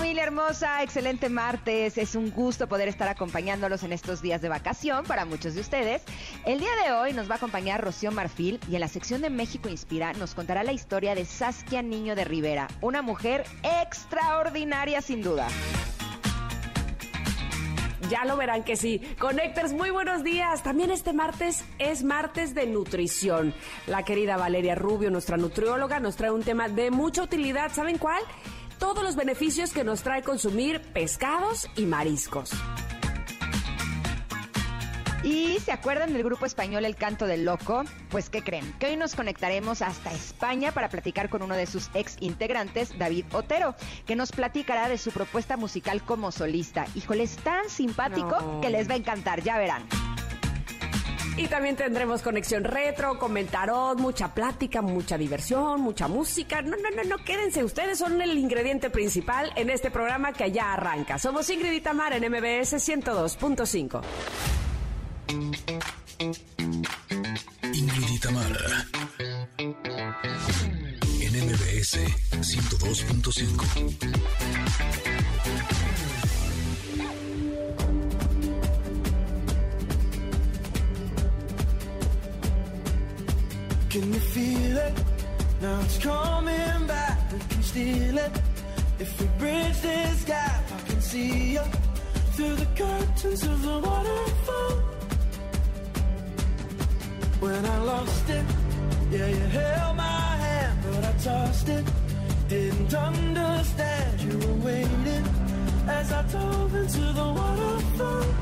Familia hermosa, excelente martes. Es un gusto poder estar acompañándolos en estos días de vacación para muchos de ustedes. El día de hoy nos va a acompañar Rocío Marfil y en la sección de México Inspira nos contará la historia de Saskia Niño de Rivera, una mujer extraordinaria sin duda. Ya lo verán que sí. Connectors, muy buenos días. También este martes es martes de nutrición. La querida Valeria Rubio, nuestra nutrióloga, nos trae un tema de mucha utilidad. ¿Saben cuál? Todos los beneficios que nos trae consumir pescados y mariscos. ¿Y se acuerdan del grupo español El Canto del Loco? Pues ¿qué creen? Que hoy nos conectaremos hasta España para platicar con uno de sus ex integrantes, David Otero, que nos platicará de su propuesta musical como solista. Híjole, es tan simpático que les va a encantar, ya verán. Y también tendremos conexión retro, comentarot, mucha plática, mucha diversión, mucha música. No, no, no, no, quédense. Ustedes son el ingrediente principal en este programa que ya arranca. Somos Ingrid y en MBS 102.5. Ingrid y. En MBS 102.5. Can you feel it? Now it's coming back. We can steal it. If we bridge this gap, I can see you through the curtains of the waterfall. When I lost it, yeah, you held my hand, but I tossed it. Didn't understand you were waiting as I dove into the waterfall.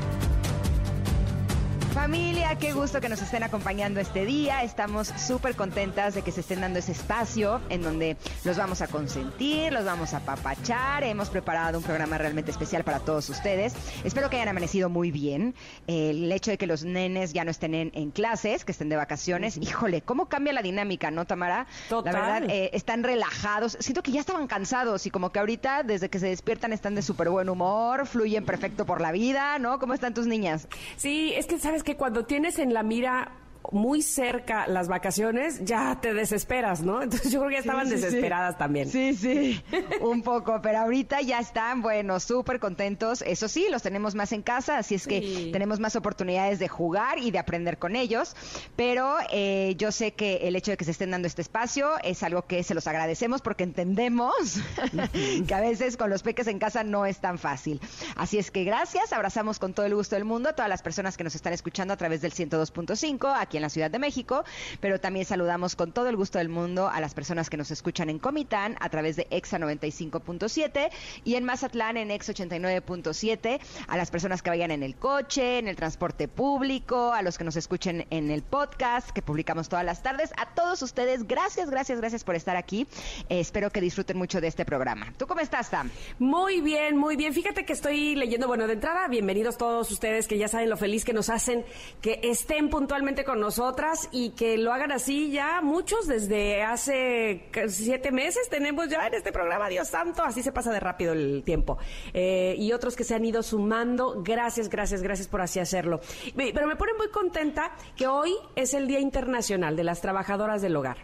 Familia, qué gusto que nos estén acompañando este día. Estamos súper contentas de que se estén dando ese espacio en donde los vamos a consentir, los vamos a papachar. Hemos preparado un programa realmente especial para todos ustedes. Espero que hayan amanecido muy bien. El hecho de que los nenes ya no estén en, clases, que estén de vacaciones, híjole, ¿cómo cambia la dinámica, no, Tamara? Total. La verdad, eh, están relajados. Siento que ya estaban cansados y como que ahorita, desde que se despiertan, están de súper buen humor, fluyen perfecto por la vida, ¿no? ¿Cómo están tus niñas? Sí, es que sabes que cuando tienes en la mira muy cerca las vacaciones, ya te desesperas, ¿no? Entonces yo creo que ya estaban desesperadas también. Sí, sí, un poco, pero ahorita ya están, bueno, súper contentos. Eso sí, los tenemos más en casa, así es que tenemos más oportunidades de jugar y de aprender con ellos. Pero eh, yo sé que el hecho de que se estén dando este espacio es algo que se los agradecemos porque entendemos que a veces con los peques en casa no es tan fácil. Así es que gracias, abrazamos con todo el gusto del mundo a todas las personas que nos están escuchando a través del 102.5 aquí en la Ciudad de México, pero también saludamos con todo el gusto del mundo a las personas que nos escuchan en Comitán a través de EXA 95.7 y en Mazatlán en EXA 89.7, a las personas que vayan en el coche, en el transporte público, a los que nos escuchen en el podcast que publicamos todas las tardes, a todos ustedes, gracias, gracias, gracias por estar aquí. Eh, espero que disfruten mucho de este programa. ¿Tú cómo estás, Tam? Muy bien, muy bien. Fíjate que estoy leyendo, bueno, de entrada, bienvenidos todos ustedes que ya saben lo feliz que nos hacen que estén puntualmente con nosotras y que lo hagan así ya muchos desde hace siete meses tenemos ya en este programa, Dios santo, así se pasa de rápido el tiempo. Eh, y otros que se han ido sumando, gracias, gracias, gracias por así hacerlo. Pero me pone muy contenta que hoy es el Día Internacional de las Trabajadoras del Hogar.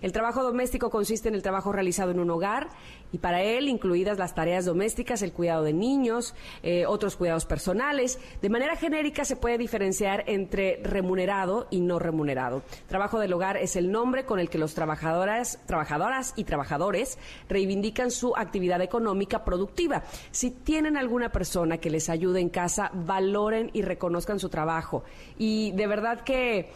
El trabajo doméstico consiste en el trabajo realizado en un hogar y para él incluidas las tareas domésticas, el cuidado de niños, eh, otros cuidados personales. De manera genérica se puede diferenciar entre remunerado y no remunerado. Trabajo del hogar es el nombre con el que los trabajadoras, trabajadoras y trabajadores reivindican su actividad económica productiva. Si tienen alguna persona que les ayude en casa, valoren y reconozcan su trabajo. Y de verdad que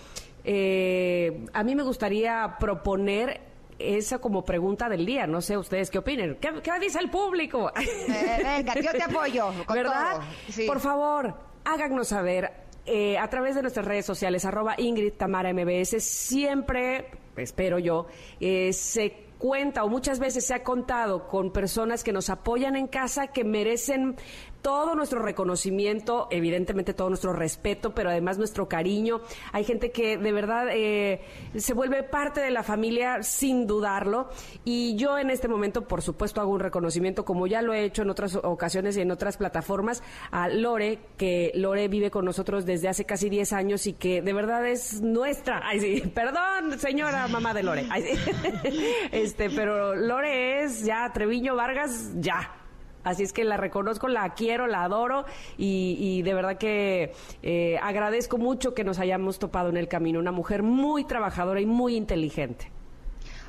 eh, a mí me gustaría proponer esa como pregunta del día. No sé ustedes qué opinen. ¿Qué, dice el público? Eh, venga, yo te apoyo. ¿Verdad? Por favor, háganos saber eh, a través de nuestras redes sociales, arroba Ingrid Tamara MBS, siempre, espero yo, eh, se cuenta o muchas veces se ha contado con personas que nos apoyan en casa que merecen todo nuestro reconocimiento, evidentemente todo nuestro respeto, pero además nuestro cariño. Hay gente que de verdad eh, se vuelve parte de la familia sin dudarlo. Y yo en este momento, por supuesto, hago un reconocimiento, como ya lo he hecho en otras ocasiones y en otras plataformas, a Lore, que Lore vive con nosotros desde hace casi 10 años y que de verdad es nuestra. Ay, sí, perdón, señora mamá de Lore. Este, pero Lore es ya Treviño Vargas, ya Así es que la reconozco, la quiero, la adoro y, de verdad que eh, agradezco mucho que nos hayamos topado en el camino. Una mujer muy trabajadora y muy inteligente.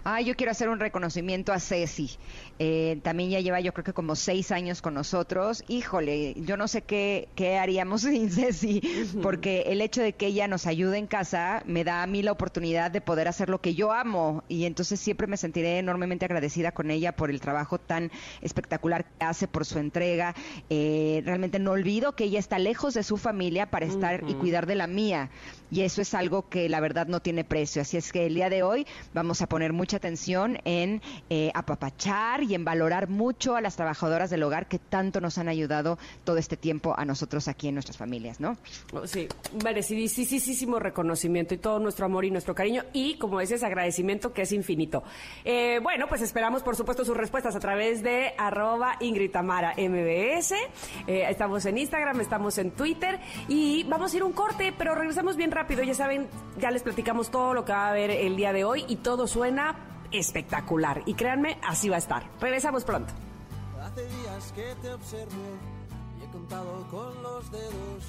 Ah, yo quiero hacer un reconocimiento a Ceci. Eh, también ya lleva yo creo que como seis años con nosotros. Híjole, yo no sé qué, qué haríamos sin Ceci, porque el hecho de que ella nos ayude en casa me da a mí la oportunidad de poder hacer lo que yo amo y entonces siempre me sentiré enormemente agradecida con ella por el trabajo tan espectacular que hace, por su entrega. Eh, realmente no olvido que ella está lejos de su familia para estar y cuidar de la mía y eso es algo que la verdad no tiene precio. Así es que el día de hoy vamos a poner mucha atención en eh, apapachar y en valorar mucho a las trabajadoras del hogar que tanto nos han ayudado todo este tiempo a nosotros aquí en nuestras familias, ¿no? Oh, sí, merecidísimo reconocimiento y todo nuestro amor y nuestro cariño y, como dices, agradecimiento que es infinito. Eh, bueno, pues esperamos, por supuesto, sus respuestas a través de arroba Ingrid Tamara MBS. Eh, estamos en Instagram, estamos en Twitter y vamos a ir un corte, pero regresamos bien rápido. Ya saben, ya les platicamos todo lo que va a haber el día de hoy y todo suena espectacular. Y créanme, así va a estar. Regresamos pronto. Hace días que te observo y he contado con los dedos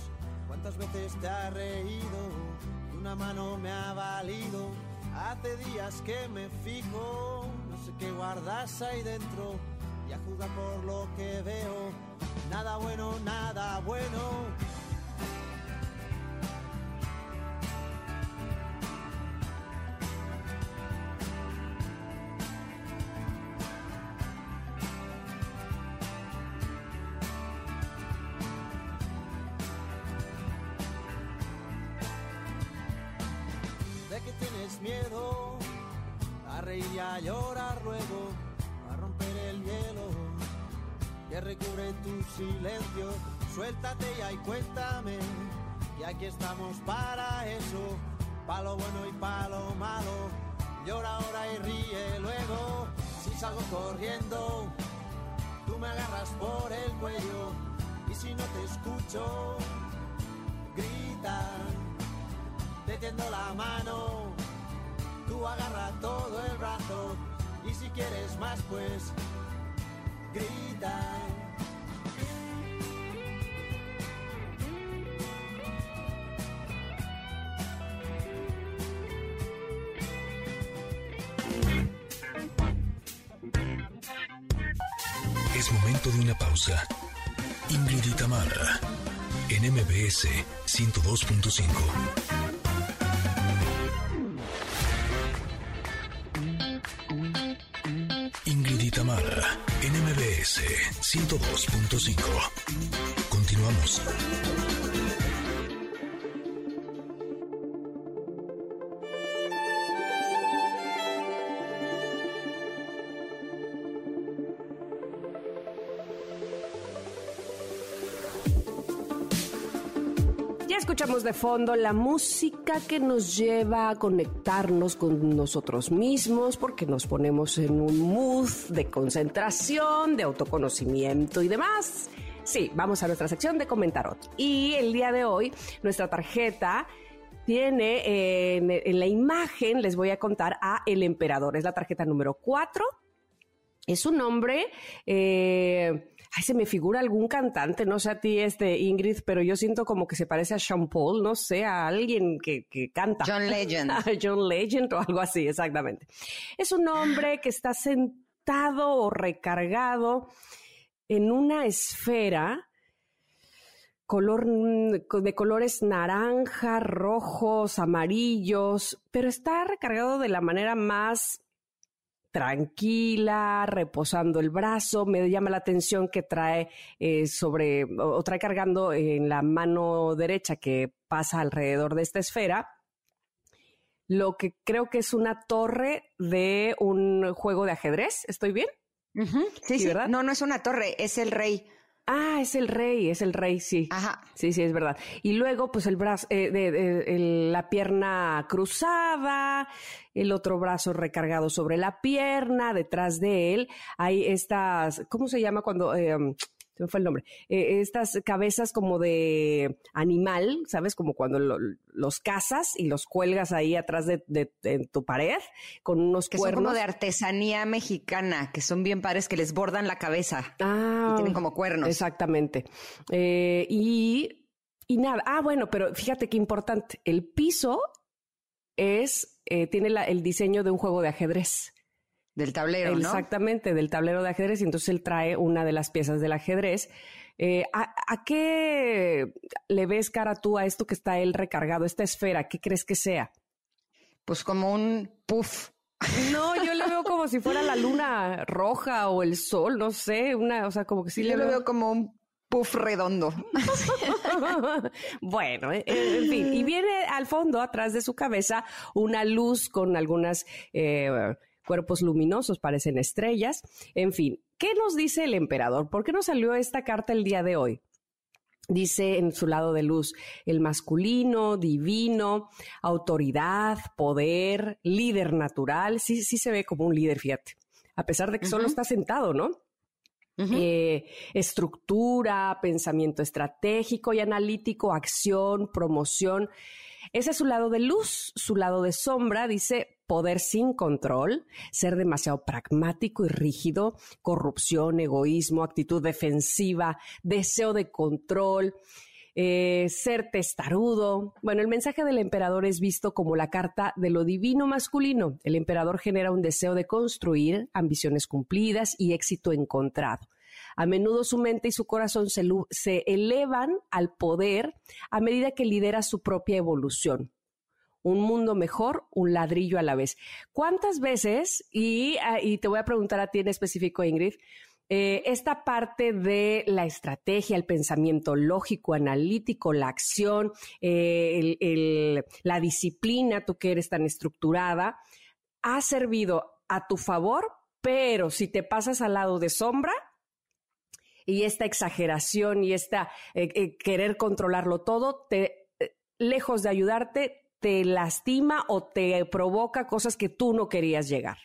cuántas veces te ha reído una mano me ha valido. Hace días que me fijo, no sé qué guardas ahí dentro y a juzgar por lo que veo. Nada bueno, nada bueno miedo a reír y a llorar luego, a romper el hielo que recubre tu silencio. Suéltate ya y cuéntame, y aquí estamos para eso, para lo bueno y para lo malo. Llora ahora y ríe luego, si salgo corriendo, tú me agarras por el cuello, y si no te escucho, grita, te tiendo la mano Tú agarra todo el brazo y si quieres más pues grita. Es momento de una pausa. Ingrid y en MBS 102.5. 102.5. Continuamos. De fondo la música que nos lleva a conectarnos con nosotros mismos porque nos ponemos en un mood de concentración, de autoconocimiento y demás. Sí, vamos a nuestra sección de comentarot. Y el día de hoy, nuestra tarjeta tiene eh, en, la imagen, les voy a contar a El Emperador. Es la tarjeta número 4. Es un nombre... Eh, ay, se me figura algún cantante, no sé a ti, este Ingrid, pero yo siento como que se parece a Sean Paul, no sé, a alguien que, que canta. John Legend. John Legend o algo así, exactamente. Es un hombre que está sentado o recargado en una esfera color, de colores naranja, rojos, amarillos, pero está recargado de la manera más tranquila, reposando el brazo. Me llama la atención que trae eh, sobre, o trae cargando en la mano derecha que pasa alrededor de esta esfera, lo que creo que es una torre de un juego de ajedrez. ¿Estoy bien? Sí, sí, ¿verdad? No, no es una torre, es el rey. Ah, es el rey, es el rey, sí. Ajá. Sí, sí, es verdad. Y luego, pues el brazo, eh, de, la pierna cruzada, el otro brazo recargado sobre la pierna, detrás de él hay estas, ¿cómo se llama cuando? Eh, se me fue el nombre, eh, estas cabezas como de animal, ¿sabes? Como cuando los cazas y los cuelgas ahí atrás de, tu pared con unos que cuernos. son como de artesanía mexicana, que son bien pares que les bordan la cabeza. Ah, y tienen como cuernos. Exactamente. Eh, y, y nada, ah, bueno, pero fíjate qué importante, el piso es, eh, tiene el diseño de un juego de ajedrez. Del tablero, ¿no? Exactamente, del tablero de ajedrez. Y entonces él trae una de las piezas del ajedrez. Eh, ¿a, qué le ves cara tú a esto que está él recargado, esta esfera? ¿Qué crees que sea? Pues como un puff. No, yo le veo como si fuera la luna roja o el sol, no sé, una, o sea, como que sí yo le veo... como un puff redondo. bueno, eh, en fin, y viene al fondo, atrás de su cabeza, una luz con algunas eh, cuerpos luminosos, parecen estrellas. En fin, ¿qué nos dice el emperador? ¿Por qué nos salió esta carta el día de hoy? Dice en su lado de luz el masculino, divino, autoridad, poder, líder natural. Sí, sí se ve como un líder, fíjate. A pesar de que solo está sentado, ¿no? Eh, estructura, pensamiento estratégico y analítico, acción, promoción. Ese es su lado de luz, su lado de sombra, dice poder sin control, ser demasiado pragmático y rígido, corrupción, egoísmo, actitud defensiva, deseo de control, eh, ser testarudo. Bueno, el mensaje del emperador es visto como la carta de lo divino masculino. El emperador genera un deseo de construir, ambiciones cumplidas y éxito encontrado. A menudo su mente y su corazón se, se elevan al poder a medida que lidera su propia evolución un mundo mejor, un ladrillo a la vez. ¿Cuántas veces, y, ah, te voy a preguntar a ti en específico, Ingrid, eh, esta parte de la estrategia, el pensamiento lógico, analítico, la acción, eh, la disciplina, tú que eres tan estructurada, ha servido a tu favor, pero si te pasas al lado de sombra, y esta exageración y esta eh, querer controlarlo todo, te, lejos de ayudarte, te lastima o te provoca cosas que tú no querías llegar.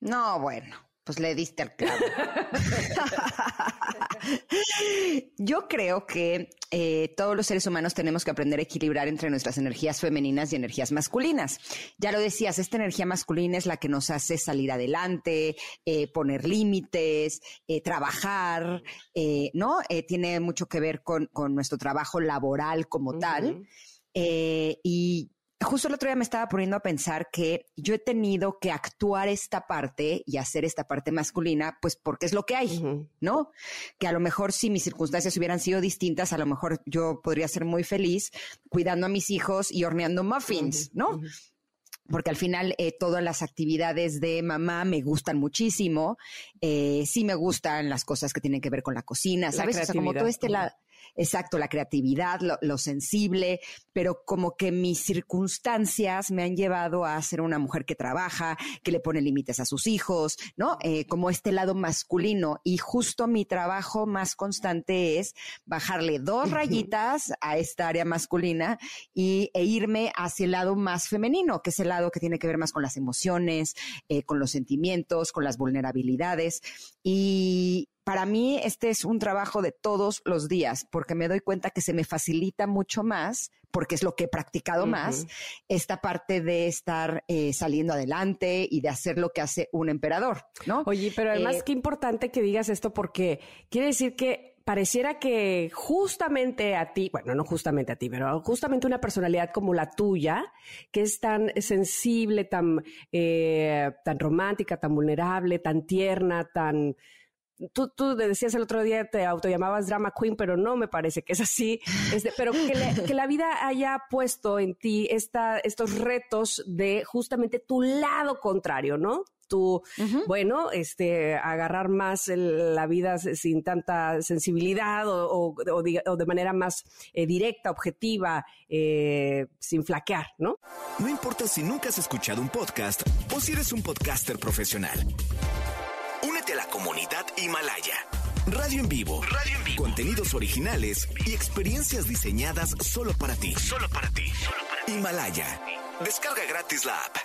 No, bueno, pues le diste al clavo. Yo creo que eh, todos los seres humanos tenemos que aprender a equilibrar entre nuestras energías femeninas y energías masculinas. Ya lo decías, esta energía masculina es la que nos hace salir adelante, eh, poner límites, eh, trabajar, ¿no? tiene mucho que ver con, nuestro trabajo laboral como tal. Eh, y justo el otro día me estaba poniendo a pensar que yo he tenido que actuar esta parte y hacer esta parte masculina, pues porque es lo que hay, ¿no? Que a lo mejor si mis circunstancias hubieran sido distintas, a lo mejor yo podría ser muy feliz cuidando a mis hijos y horneando muffins, ¿no? porque al final eh, todas las actividades de mamá me gustan muchísimo, eh, sí me gustan las cosas que tienen que ver con la cocina, ¿sabes? o sea, como todo este lado exacto, la creatividad, lo, sensible, pero como que mis circunstancias me han llevado a ser una mujer que trabaja, que le pone límites a sus hijos, ¿no? Eh, como este lado masculino. Y justo mi trabajo más constante es bajarle dos rayitas a esta área masculina y, e irme hacia el lado más femenino, que es el lado que tiene que ver más con las emociones, eh, con los sentimientos, con las vulnerabilidades. Y, para mí este es un trabajo de todos los días, porque me doy cuenta que se me facilita mucho más, porque es lo que he practicado más, esta parte de estar eh, saliendo adelante y de hacer lo que hace un emperador, ¿no? Oye, pero además eh, qué importante que digas esto, porque quiere decir que pareciera que justamente a ti, bueno, no justamente a ti, pero justamente una personalidad como la tuya, que es tan sensible, tan, eh, tan romántica, tan vulnerable, tan tierna, tan Tú, tú decías el otro día, te autollamabas drama queen, pero no me parece que es así. Este, pero que, la vida haya puesto en ti esta, estos retos de justamente tu lado contrario, ¿no? tú, bueno, este, agarrar más la vida sin tanta sensibilidad o, de, manera más eh, directa, objetiva, eh, sin flaquear, ¿no? No importa si nunca has escuchado un podcast o si eres un podcaster profesional. Únete a la comunidad Himalaya. Radio en vivo. Radio en vivo. Contenidos originales y experiencias diseñadas solo para ti. Solo para ti. Himalaya. Descarga gratis la app.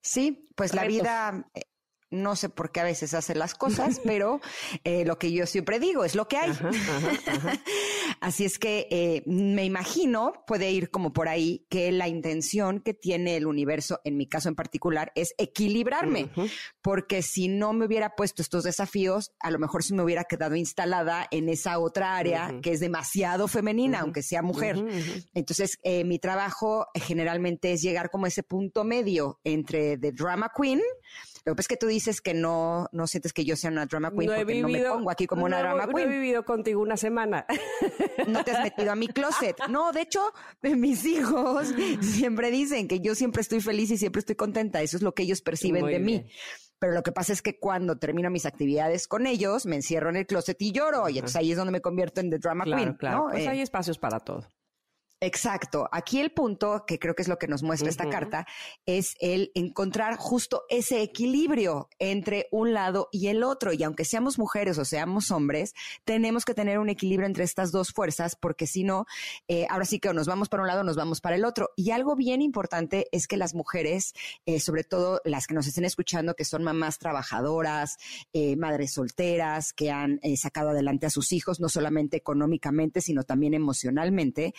Sí, pues la vida eh, no sé por qué a veces hace las cosas, pero eh, lo que yo siempre digo es lo que hay. Así es que eh, me imagino, puede ir como por ahí, que la intención que tiene el universo, en mi caso en particular, es equilibrarme, porque si no me hubiera puesto estos desafíos, a lo mejor sí me hubiera quedado instalada en esa otra área que es demasiado femenina, aunque sea mujer. Entonces, eh, mi trabajo generalmente es llegar como a ese punto medio entre The Drama Queen, lo que pasa es que tú dices que no, no sientes que yo sea una drama queen porque no me pongo aquí como una drama queen. No he vivido contigo una semana. No te has metido a mi closet. No, de hecho, mis hijos siempre dicen que yo siempre estoy feliz y siempre estoy contenta. Eso es lo que ellos perciben de mí. Pero lo que pasa es que cuando termino mis actividades con ellos, me encierro en el closet y lloro. Y entonces ahí es donde me convierto en the drama queen. Claro, pues hay eh, espacios para todo. Exacto. Aquí el punto, que creo que es lo que nos muestra esta carta, es el encontrar justo ese equilibrio entre un lado y el otro. Y aunque seamos mujeres o seamos hombres, tenemos que tener un equilibrio entre estas dos fuerzas, porque si no, eh, ahora sí que o nos vamos para un lado o nos vamos para el otro. Y algo bien importante es que las mujeres, eh, sobre todo las que nos estén escuchando, que son mamás trabajadoras, eh, madres solteras, que han sacado adelante a sus hijos, no solamente económicamente, sino también emocionalmente,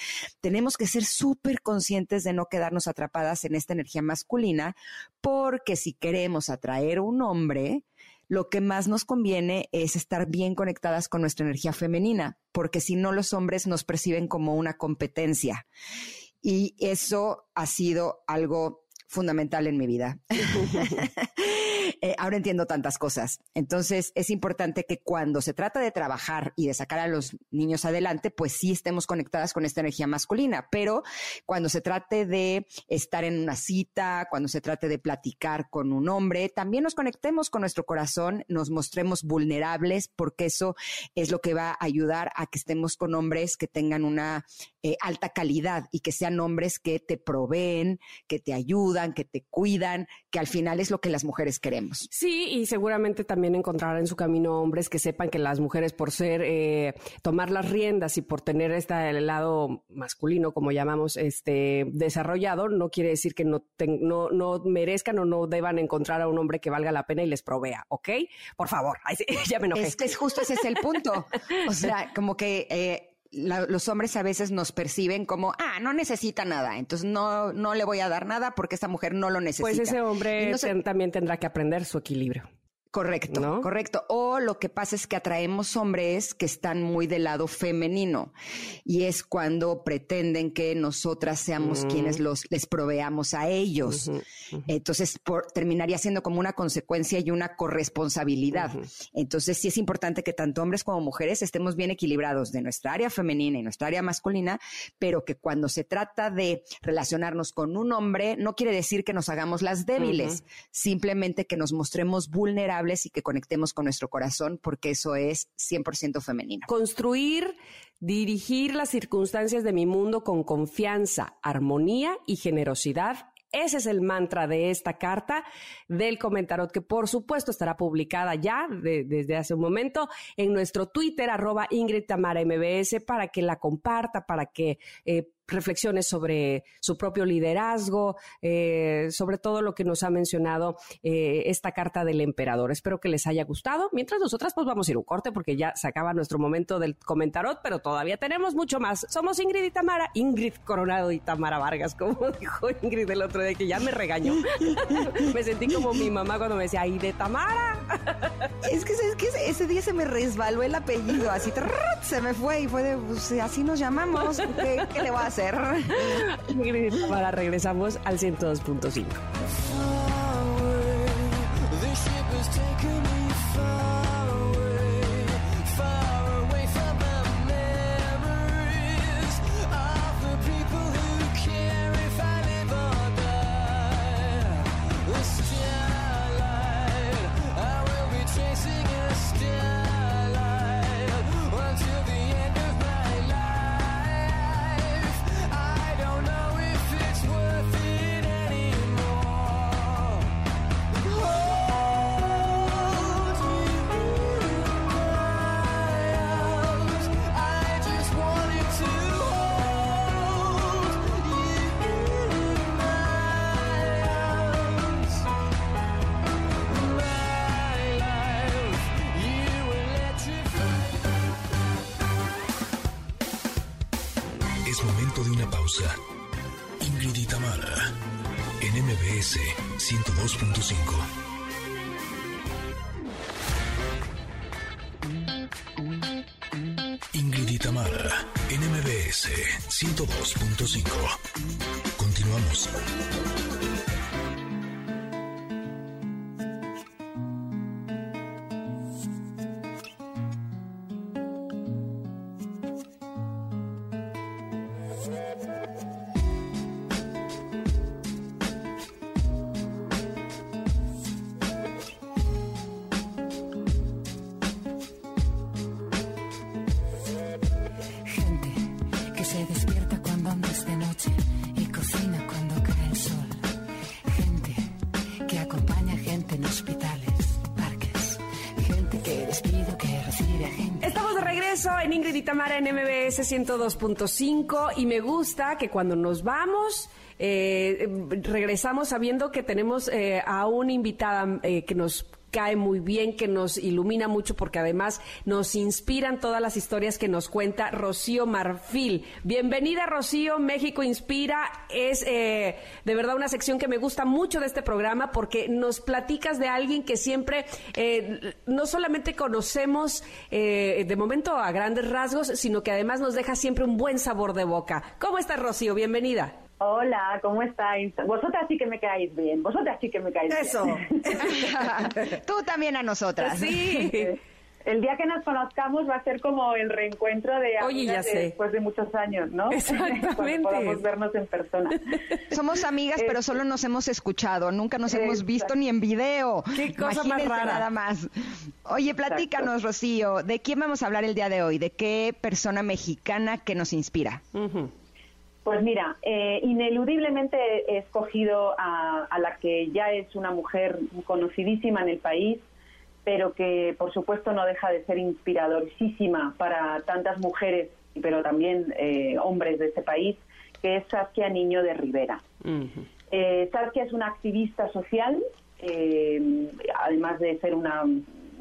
tenemos que ser súper conscientes de no quedarnos atrapadas en esta energía masculina, porque si queremos atraer un hombre, lo que más nos conviene es estar bien conectadas con nuestra energía femenina, porque si no los hombres nos perciben como una competencia. Y eso ha sido algo fundamental en mi vida. Eh, ahora entiendo tantas cosas. Entonces, es importante que cuando se trata de trabajar y de sacar a los niños adelante, pues sí estemos conectadas con esta energía masculina. Pero cuando se trate de estar en una cita, cuando se trate de platicar con un hombre, también nos conectemos con nuestro corazón, nos mostremos vulnerables, porque eso es lo que va a ayudar a que estemos con hombres que tengan una eh, alta calidad y que sean hombres que te proveen, que te ayudan, que te cuidan, que al final es lo que las mujeres queremos. Sí, y seguramente también encontrará en su camino hombres que sepan que las mujeres por ser, eh, tomar las riendas y por tener este lado masculino, como llamamos, este, desarrollado, no quiere decir que no, no, no merezcan o no deban encontrar a un hombre que valga la pena y les provea, ¿ok? Por favor, ya me enojé. Es que es justo ese es el punto. O sea, como que... Eh, los hombres a veces nos perciben como, ah, no necesita nada, entonces no, no le voy a dar nada porque esta mujer no lo necesita. Pues ese hombre también tendrá que aprender su equilibrio. Correcto, correcto. O lo que pasa es que atraemos hombres que están muy del lado femenino y es cuando pretenden que nosotras seamos mm. quienes los les proveamos a ellos. Entonces por, terminaría siendo como una consecuencia y una corresponsabilidad. Entonces sí es importante que tanto hombres como mujeres estemos bien equilibrados de nuestra área femenina y nuestra área masculina, pero que cuando se trata de relacionarnos con un hombre no quiere decir que nos hagamos las débiles, simplemente que nos mostremos vulnerables y que conectemos con nuestro corazón, porque eso es 100% femenino. Construir, dirigir las circunstancias de mi mundo con confianza, armonía y generosidad ese es el mantra de esta carta del comentarot, que por supuesto estará publicada ya desde hace un momento en nuestro Twitter, arroba Ingrid Tamara MBS, para que la comparta, para que eh, reflexiones sobre su propio liderazgo, eh, sobre todo lo que nos ha mencionado eh, esta carta del emperador. Espero que les haya gustado. Mientras nosotras pues vamos a ir un corte porque ya se acaba nuestro momento del comentarot, pero todavía tenemos mucho más. Somos Ingrid y Tamara, Ingrid Coronado y Tamara Vargas, como dijo Ingrid el otro día que ya me regañó. me sentí como mi mamá cuando me decía, ¡ay, de Tamara! es que, es que ese día se me resbaló el apellido, así se me fue y fue de, pues, así nos llamamos, ¿qué, qué le voy a hacer? Para regresamos al 102.5. Estamos de regreso en Ingrid y Tamara en MBS 102.5 y me gusta que cuando nos vamos eh, regresamos sabiendo que tenemos eh, a una invitada eh, que nos cae muy bien, que nos ilumina mucho porque además nos inspiran todas las historias que nos cuenta Rocío Marfil. Bienvenida Rocío, México Inspira. Es eh, de verdad una sección que me gusta mucho de este programa porque nos platicas de alguien que siempre eh, no solamente conocemos eh, de momento a grandes rasgos, sino que además nos deja siempre un buen sabor de boca. ¿Cómo estás Rocío? Bienvenida. Hola, ¿cómo estáis? Vosotras sí que me caéis bien, vosotras sí que me caéis Eso. bien. Tú también a nosotras. Sí. El día que nos conozcamos va a ser como el reencuentro de Oye, ya de sé. después de muchos años, ¿no? Exactamente. Podamos vernos en persona. Somos amigas, pero solo nos hemos escuchado, nunca nos hemos visto ni en video. Qué cosa más Imagínense rara. nada más. Oye, platícanos, Rocío, ¿de quién vamos a hablar el día de hoy? ¿De qué persona mexicana que nos inspira? Pues mira, eh, ineludiblemente he escogido a, a la que ya es una mujer conocidísima en el país, pero que por supuesto no deja de ser inspiradorísima para tantas mujeres, pero también eh, hombres de este país, que es Saskia Niño de Rivera. Eh, Saskia es una activista social, eh, además de ser una,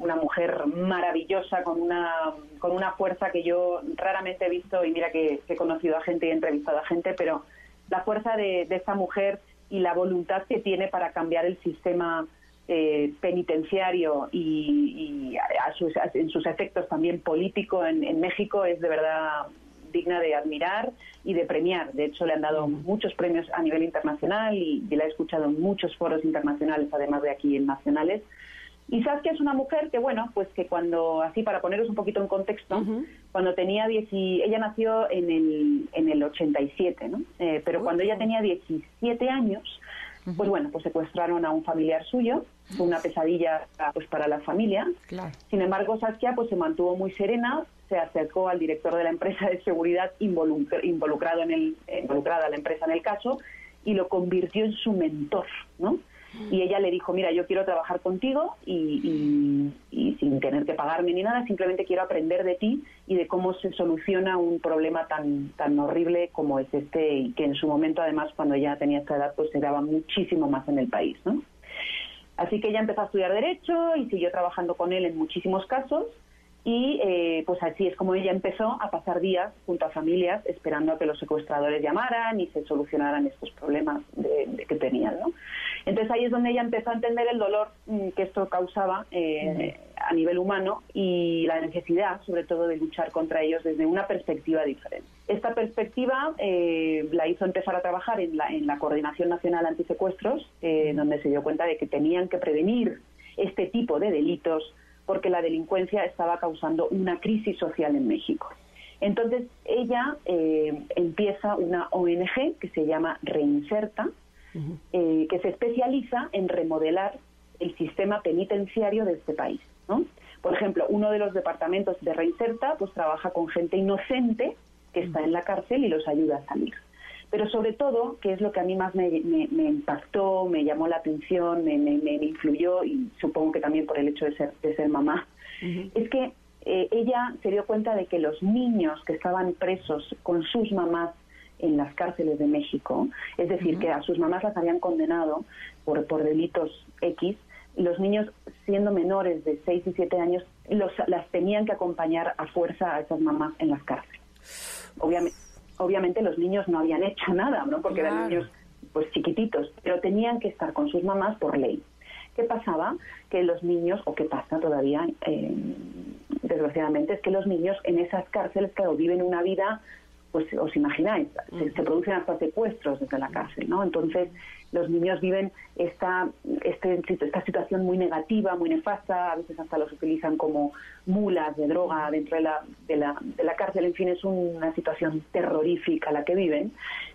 una mujer maravillosa con una, con una fuerza que yo raramente he visto, y mira que, que he conocido a gente y he entrevistado a gente, pero la fuerza de, de esta mujer y la voluntad que tiene para cambiar el sistema eh, penitenciario y, y a sus- a- en sus efectos también político en, en México es de verdad digna de admirar y de premiar. De hecho, le han dado muchos premios a nivel internacional y, y la he escuchado en muchos foros internacionales, además de aquí en nacionales. Y Saskia es una mujer que, bueno, pues que cuando, así para poneros un poquito en contexto, cuando tenía 10, y- ella nació en el, en el 87, ¿no? Eh, pero cuando ella tenía 17 años, pues bueno, pues secuestraron a un familiar suyo, fue una pesadilla pues para la familia. Claro. Sin embargo, Saskia pues se mantuvo muy serena, se acercó al director de la empresa de seguridad involucr- involucrado en el, involucrada la empresa en el caso y lo convirtió en su mentor, ¿no? Y ella le dijo, mira, yo quiero trabajar contigo y, y- y sin tener que pagarme ni nada, simplemente quiero aprender de ti y de cómo se soluciona un problema tan, tan horrible como es este y que en su momento, además, cuando ella tenía esta edad, pues se daba muchísimo más en el país, ¿no? Así que ella empezó a estudiar Derecho y siguió trabajando con él en muchísimos casos. Y eh, pues así es como ella empezó a pasar días junto a familias esperando a que los secuestradores llamaran y se solucionaran estos problemas de- de que tenían. ¿no? Entonces ahí es donde ella empezó a entender el dolor mm, que esto causaba eh, a nivel humano y la necesidad, sobre todo, de luchar contra ellos desde una perspectiva diferente. Esta perspectiva eh, la hizo empezar a trabajar en la, en la Coordinación Nacional Antisecuestros, eh, donde se dio cuenta de que tenían que prevenir este tipo de delitos porque la delincuencia estaba causando una crisis social en México. Entonces ella eh, empieza una ONG que se llama Reinserta, eh, que se especializa en remodelar el sistema penitenciario de este país. ¿no? Por ejemplo, uno de los departamentos de Reinserta pues trabaja con gente inocente que está en la cárcel y los ayuda a salir. Pero sobre todo, que es lo que a mí más me, me- me impactó, me llamó la atención, me, me- me influyó y supongo que también por el hecho de ser, de ser mamá, es que eh, ella se dio cuenta de que los niños que estaban presos con sus mamás en las cárceles de México, es decir, que a sus mamás las habían condenado por, por delitos X, los niños siendo menores de 6 y 7 años los, las tenían que acompañar a fuerza a esas mamás en las cárceles. Obviamente, obviamente los niños no habían hecho nada, ¿no? Porque eran niños pues chiquititos, pero tenían que estar con sus mamás por ley. ¿Qué pasaba? Que los niños, o qué pasa todavía, eh, desgraciadamente, es que los niños en esas cárceles, claro, viven una vida, pues os imagináis, se, se producen hasta secuestros desde la cárcel, ¿no? Entonces, los niños viven esta, este, esta situación muy negativa, muy nefasta, a veces hasta los utilizan como mulas de droga dentro de la, de la, de la cárcel, en fin, es una situación terrorífica la que viven.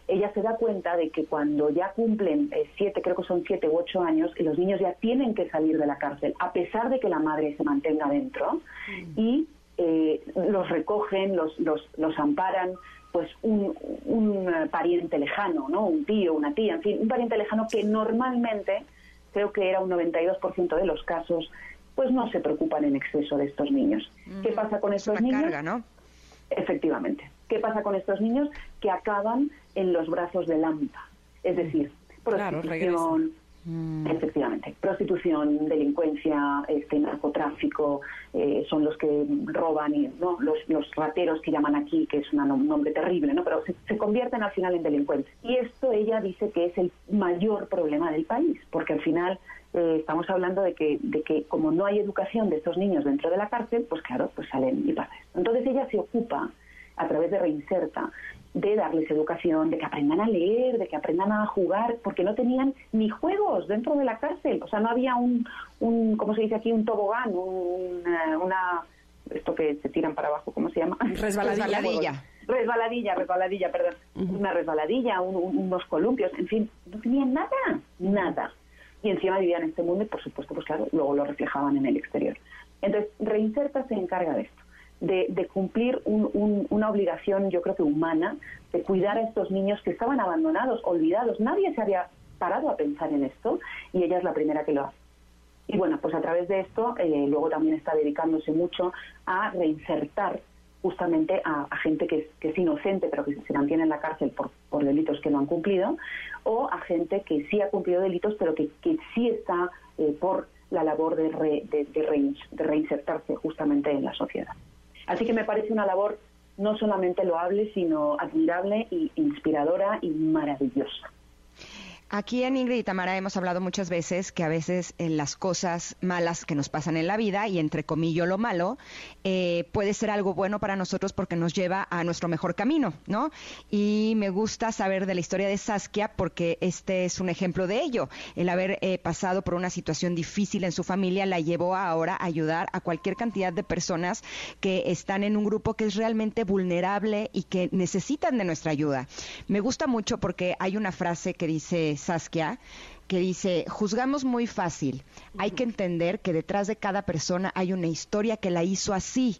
Ella se da cuenta de que cuando ya cumplen eh, siete, creo que son siete u ocho años, y los niños ya tienen que salir de la cárcel, a pesar de que la madre se mantenga dentro, y eh, los recogen, los, los, los amparan, pues un, un eh, pariente lejano, ¿no? Un tío, una tía, en fin, un pariente lejano que normalmente, creo que era un 92% de los casos, pues no se preocupan en exceso de estos niños. ¿Qué pasa con Es estos una niños? carga, ¿no? Efectivamente. ¿Qué pasa con estos niños? Que acaban en los brazos de Lampa. Es decir, Claro, prostitución, efectivamente, prostitución, delincuencia, este narcotráfico, eh, son los que roban y no los, los rateros que llaman aquí, que es un nombre terrible, ¿no? Pero se, convierten al final en delincuentes. Y esto ella dice que es el mayor problema del país, porque al final eh, estamos hablando de que, de que como no hay educación de estos niños dentro de la cárcel, pues claro, pues salen y pasa esto. Entonces ella se ocupa, a través de Reinserta, de darles educación, de que aprendan a leer, de que aprendan a jugar, porque no tenían ni juegos dentro de la cárcel. O sea, no había un, un ¿cómo se dice aquí? Un tobogán, un, una, una- esto que se tiran para abajo, ¿cómo se llama? Resbaladilla. Resbaladilla. Resbaladilla, resbaladilla, perdón. Una resbaladilla, un- un- unos columpios, en fin, no tenían nada, nada. Y encima vivían en este mundo y, por supuesto, pues claro, luego lo reflejaban en el exterior. Entonces, Reinserta se encarga de esto, de, cumplir un- un- una obligación, yo creo que humana, de cuidar a estos niños que estaban abandonados, olvidados. Nadie se había parado a pensar en esto y ella es la primera que lo hace. Y bueno, pues a través de esto, eh, luego también está dedicándose mucho a reinsertar justamente a, gente que es, que es inocente pero que se mantiene en la cárcel por, por delitos que no han cumplido, o a gente que sí ha cumplido delitos pero que, que sí está eh, por la labor de, re- de reinsertarse justamente en la sociedad. Así que me parece una labor no solamente loable, sino admirable y inspiradora y maravillosa. Aquí en Ingrid y Tamara hemos hablado muchas veces que a veces en las cosas malas que nos pasan en la vida, y entre comillas lo malo, eh, puede ser algo bueno para nosotros porque nos lleva a nuestro mejor camino, ¿no? Y me gusta saber de la historia de Saskia porque este es un ejemplo de ello. El haber eh, pasado por una situación difícil en su familia la llevó ahora a ayudar a cualquier cantidad de personas que están en un grupo que es realmente vulnerable y que necesitan de nuestra ayuda. Me gusta mucho porque hay una frase que dice Saskia que dice, juzgamos muy fácil, hay que entender que detrás de cada persona hay una historia que la hizo así.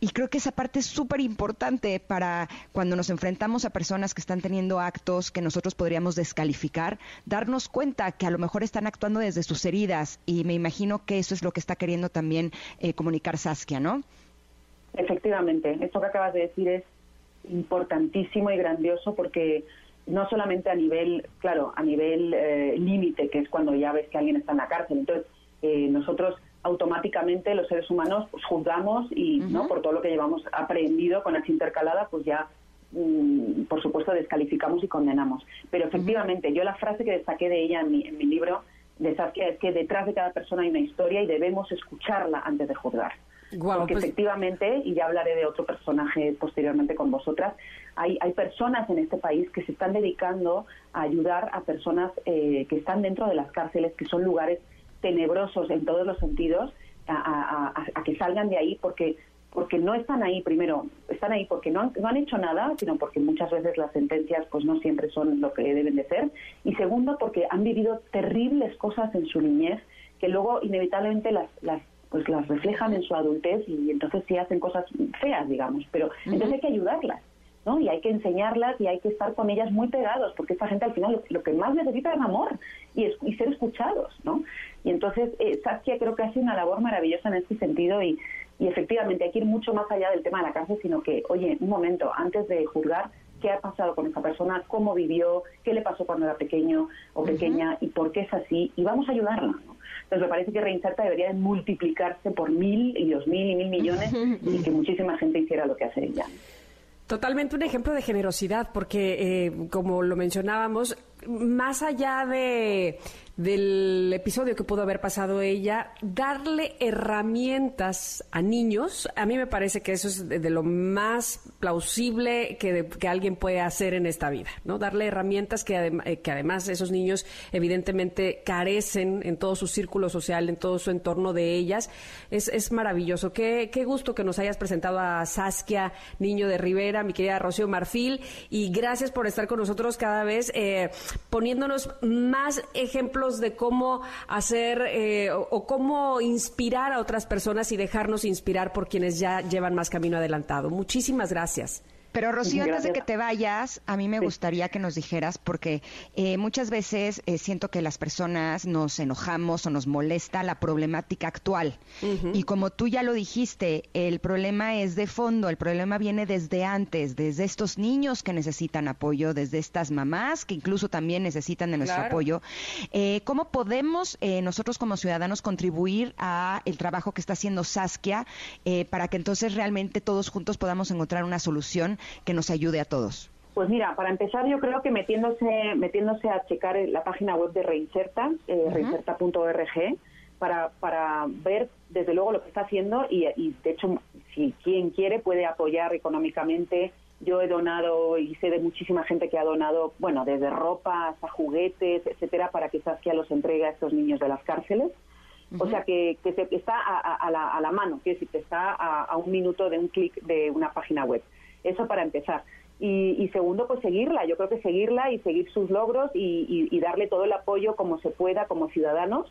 Y creo que esa parte es súper importante para cuando nos enfrentamos a personas que están teniendo actos que nosotros podríamos descalificar, darnos cuenta que a lo mejor están actuando desde sus heridas. Y me imagino que eso es lo que está queriendo también eh, comunicar Saskia, ¿no? Efectivamente, esto que acabas de decir es importantísimo y grandioso porque no solamente a nivel, claro, a nivel eh, límite, que es cuando ya ves que alguien está en la cárcel, entonces eh, nosotros automáticamente los seres humanos pues, juzgamos y no por todo lo que llevamos aprendido con esa intercalada, pues ya mm, por supuesto descalificamos y condenamos. Pero efectivamente, yo la frase que destaqué de ella en mi, en mi libro de Saskia es que detrás de cada persona hay una historia y debemos escucharla antes de juzgar. Guau, Porque pues- efectivamente, y ya hablaré de otro personaje posteriormente con vosotras, hay, hay personas en este país que se están dedicando a ayudar a personas eh, que están dentro de las cárceles, que son lugares tenebrosos en todos los sentidos, a, a- a- a que salgan de ahí porque porque no están ahí primero están ahí porque no han, no han hecho nada sino porque muchas veces las sentencias pues no siempre son lo que deben de ser. Y segundo porque han vivido terribles cosas en su niñez que luego inevitablemente las, las pues las reflejan en su adultez y entonces sí hacen cosas feas digamos pero entonces hay que ayudarlas ¿no? Y hay que enseñarlas y hay que estar con ellas muy pegados, porque esta gente al final lo, lo que más necesita es amor y, es- y ser escuchados, ¿no? Y entonces eh, Saskia creo que hace una labor maravillosa en este sentido y, y efectivamente hay que ir mucho más allá del tema de la cárcel, sino que, oye, un momento, antes de juzgar qué ha pasado con esa persona, cómo vivió, qué le pasó cuando era pequeño o pequeña y por qué es así, y vamos a ayudarla, ¿no? Entonces me parece que Reinserta debería de multiplicarse por mil y dos mil y mil millones y que muchísima gente hiciera lo que hace ella. Totalmente un ejemplo de generosidad, porque eh, como lo mencionábamos, más allá de del episodio que pudo haber pasado ella, darle herramientas a niños, a mí me parece que eso es de, lo más plausible que, que, alguien puede hacer en esta vida, ¿no? Darle herramientas que, eh, que además esos niños evidentemente carecen en todo su círculo social, en todo su entorno de ellas. Es, es maravilloso. Qué, qué gusto que nos hayas presentado a Saskia, niño de Rivera, mi querida Rocío Marfil, y gracias por estar con nosotros cada vez, eh, poniéndonos más ejemplos de cómo hacer eh, o, cómo inspirar a otras personas y dejarnos inspirar por quienes ya llevan más camino adelantado. Muchísimas gracias. Pero Rocío, antes de que te vayas, a mí me gustaría que nos dijeras, porque eh, muchas veces eh, siento que las personas nos enojamos o nos molesta la problemática actual. Y como tú ya lo dijiste, el problema es de fondo, el problema viene desde antes, desde estos niños que necesitan apoyo, desde estas mamás que incluso también necesitan de nuestro apoyo. Eh, ¿Cómo podemos nosotros como ciudadanos contribuir a el trabajo que está haciendo Saskia para que entonces realmente todos juntos podamos encontrar una solución que nos ayude a todos? Pues mira, para empezar yo creo que metiéndose, metiéndose a checar la página web de Reinserta, eh, reinserta.org, para, para ver desde luego lo que está haciendo y, de hecho si quien quiere puede apoyar económicamente. Yo he donado y sé de muchísima gente que ha donado, bueno, desde ropa hasta juguetes, etcétera, para que Saskia los entregue a estos niños de las cárceles. O sea que, que se, está a, la, a la mano, que decir, que está a un minuto de un clic de una página web. Eso para empezar. Y, segundo, pues seguirla. Yo creo que seguirla y seguir sus logros y, darle todo el apoyo como se pueda como ciudadanos,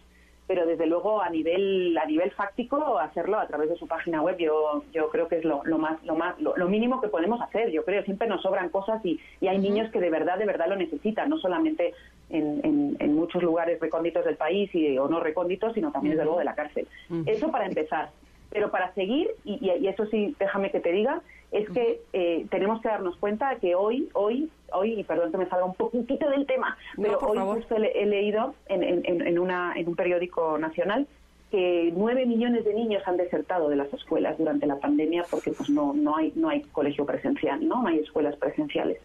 pero desde luego a nivel a nivel fáctico hacerlo a través de su página web. Yo yo creo que es lo, más lo más lo, mínimo que podemos hacer. Yo creo siempre nos sobran cosas y, hay niños que de verdad de verdad lo necesitan, no solamente en, en, muchos lugares recónditos del país y o no recónditos, sino también desde luego de la cárcel. Eso para empezar. Pero para seguir, y, eso sí, déjame que te diga, es que eh, tenemos que darnos cuenta de que hoy, hoy, hoy, y perdón que me salga un poquito del tema, pero hoy justo he, leído en, en, una, en un periódico nacional que nueve millones de niños han desertado de las escuelas durante la pandemia porque pues no, no, hay, no hay colegio presencial, ¿no? no hay escuelas presenciales.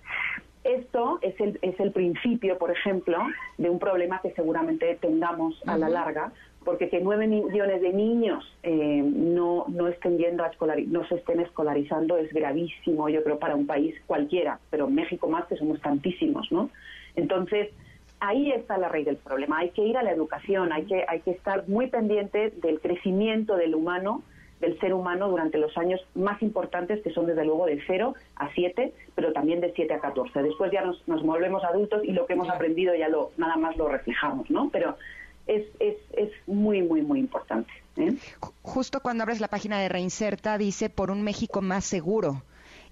Esto es el, es el principio, por ejemplo, de un problema que seguramente tengamos a la larga, porque que nueve millones de niños eh, no, no estén yendo a no se estén escolarizando es gravísimo, yo creo, para un país cualquiera, pero México más que somos tantísimos, ¿no? Entonces, ahí está la raíz del problema. Hay que ir a la educación, hay que, hay que estar muy pendiente del crecimiento del humano, del ser humano durante los años más importantes, que son desde luego de 0 a 7, pero también de 7 a 14. Después ya nos, nos volvemos adultos y lo que hemos aprendido ya lo, nada más lo reflejamos, ¿no? Pero es, es, es muy, muy, muy importante. ¿eh? Justo cuando abres la página de Reinserta dice por un México más seguro.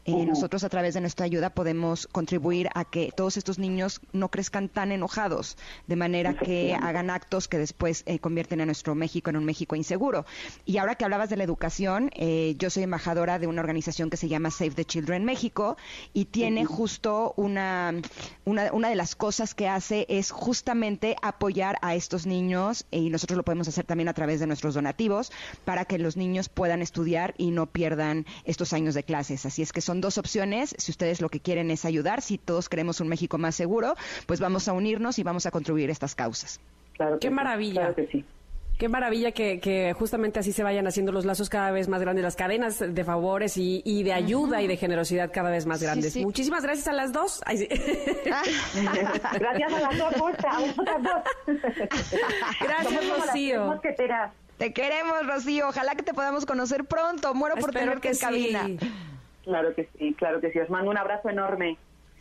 Eh, nosotros a través de nuestra ayuda podemos contribuir a que todos estos niños no crezcan tan enojados, de manera que hagan actos que después eh, convierten a nuestro México en un México inseguro. Y ahora que hablabas de la educación, eh, yo soy embajadora de una organización que se llama Save the Children México y tiene justo una, una, una de las cosas que hace es justamente apoyar a estos niños y nosotros lo podemos hacer también a través de nuestros donativos para que los niños puedan estudiar y no pierdan estos años de clases. Así es que son dos opciones. Si ustedes lo que quieren es ayudar, si todos queremos un México más seguro, pues vamos a unirnos y vamos a contribuir a estas causas. Claro Qué maravilla. Qué maravilla que, justamente así se vayan haciendo los lazos cada vez más grandes, las cadenas de favores y, de ayuda y de generosidad cada vez más grandes. Muchísimas gracias a las dos. gracias a las dos, Gracias, Rocío. Te queremos, Rocío. Ojalá que te podamos conocer pronto. Muero por tener que en cabina. Claro que sí, claro que sí. Os mando un abrazo enorme.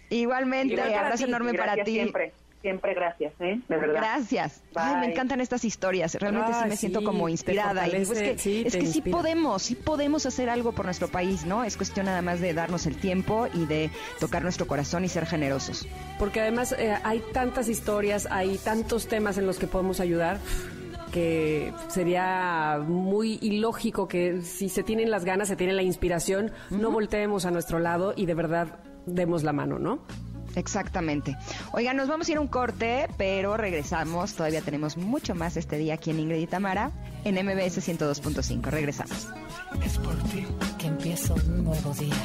Igualmente, abrazo enorme para ti. Siempre. Siempre gracias, ¿eh? De verdad. Gracias. me encantan estas historias. Realmente sí me siento como inspirada. Y es que, sí, es que sí podemos, sí podemos hacer algo por nuestro país, ¿no? Es cuestión nada más de darnos el tiempo y de tocar nuestro corazón y ser generosos. Porque además eh, hay tantas historias, hay tantos temas en los que podemos ayudar que sería muy ilógico que si se tienen las ganas, se tiene la inspiración, no volteemos a nuestro lado y de verdad demos la mano, ¿no? Exactamente. Oigan, nos vamos a ir a un corte, pero regresamos. Todavía tenemos mucho más este día aquí en Ingrid y Tamara en MBS 102.5. Regresamos. Es por ti que empieza un nuevo día.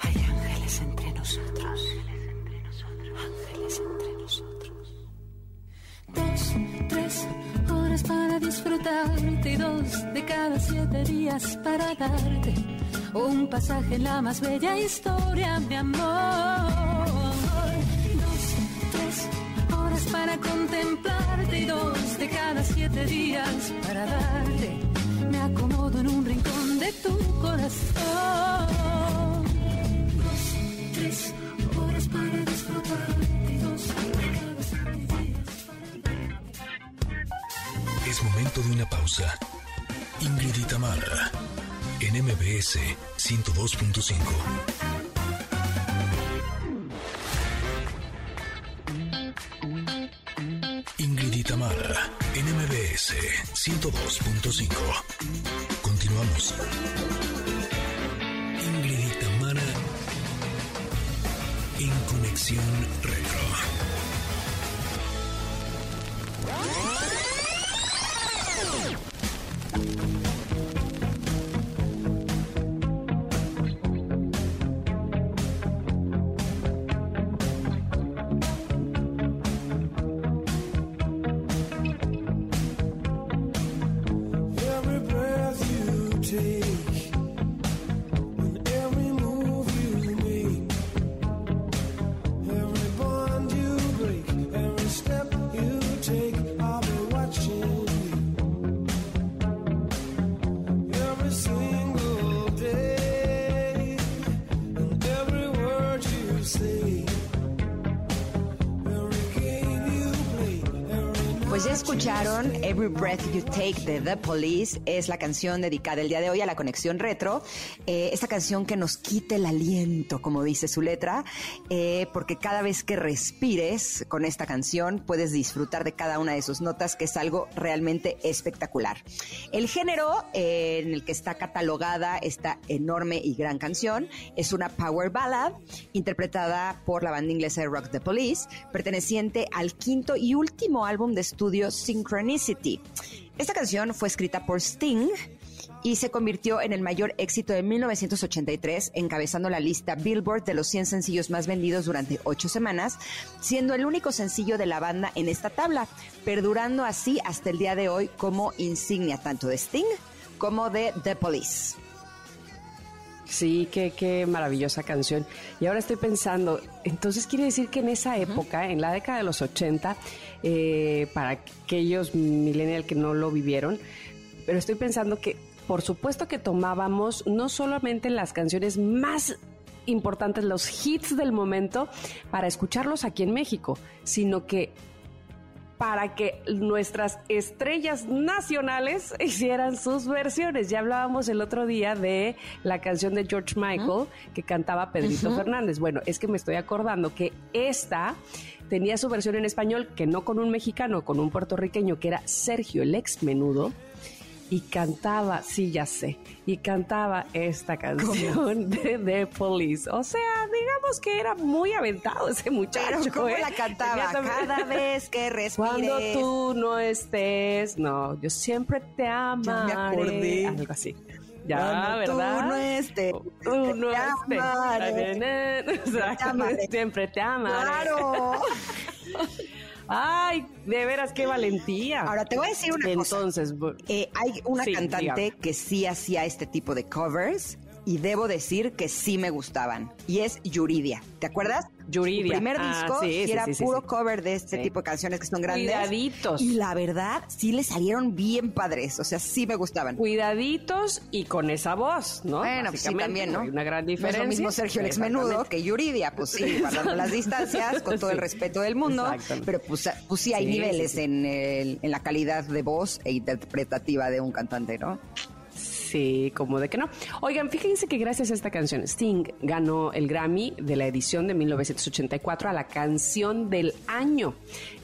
Ay, ángeles. Ángeles entre nosotros. Ángeles entre nosotros. Dos, tres horas para disfrutarte y dos de cada siete días para darte un pasaje en la más bella historia, mi amor. Dos, tres horas para contemplarte y dos de cada siete días para darte. Me acomodo en un rincón de tu corazón. Dos, tres horas para disfrutarte Momento de una pausa. Ingrid y Tamara, en MBS 102.5. Ingrid y Tamara, en MBS 102.5. Continuamos. Ingrid y Tamara, en conexión retro. Pues ya escucharon. Every Breath You Take de The Police, es la canción dedicada el día de hoy a la conexión retro, Eh, esta canción que nos quite el aliento, como dice su letra, eh, porque cada vez que respires con esta canción puedes disfrutar de cada una de sus notas, que es algo realmente espectacular. El género eh, en el que está catalogada esta enorme y gran canción es una power ballad interpretada por la banda inglesa rock The Police, perteneciente al quinto y último álbum de estudio Synchronicity. Esta canción fue escrita por Sting y se convirtió en el mayor éxito de 1983, encabezando la lista Billboard de los 100 sencillos más vendidos durante ocho semanas, siendo el único sencillo de la banda en esta tabla, perdurando así hasta el día de hoy como insignia tanto de Sting como de The Police. Sí, qué, qué maravillosa canción. Y ahora estoy pensando, entonces quiere decir que en esa época, en la década de los 80, eh, para aquellos millennials que no lo vivieron, pero estoy pensando que por supuesto que tomábamos no solamente las canciones más importantes, los hits del momento, para escucharlos aquí en México, sino que para que nuestras estrellas nacionales hicieran sus versiones. Ya hablábamos el otro día de la canción de George Michael que cantaba Pedrito Fernández. Bueno, es que me estoy acordando que esta tenía su versión en español, que no con un mexicano, con un puertorriqueño, que era Sergio el ex menudo. Y cantaba, sí, ya sé, y cantaba esta canción de The Police. O sea, digamos que era muy aventado ese muchacho. Pero ¿cómo ¿eh? la cantaba? Cada vez que respires. cuando tú no estés, no, yo siempre te amaré. acordé. Algo así. Ya, Cuando tú ¿verdad? no estés, Tú no estés. amaré. Te amaré. Siempre te amaré. Claro. Ay, de veras, qué valentía. Ahora te voy a decir una cosa. Entonces, bu- Eh, hay una Sí, cantante que sí hacía este tipo de covers y debo decir que sí me gustaban. Y es Yuridia. ¿Te acuerdas? Yuridia. Su primer Ah, disco sí, era sí, puro cover de este tipo de canciones que son grandes. Cuidaditos. Y la verdad, sí le salieron bien padres. O sea, sí me gustaban. cuidaditos y con esa voz, ¿no? Bueno, pues sí, también, ¿no? Hay una gran No diferencia. es lo mismo Sergio el ex menudo Exactamente. que Yuridia, pues sí, guardando las distancias, con todo el respeto del mundo, pero pues, pues sí hay niveles. En, el- en la calidad de voz e interpretativa de un cantante, ¿no? Sí, como de que no. Oigan, fíjense que gracias a esta canción, Sting ganó el Grammy de la edición de 1984 a la canción del año.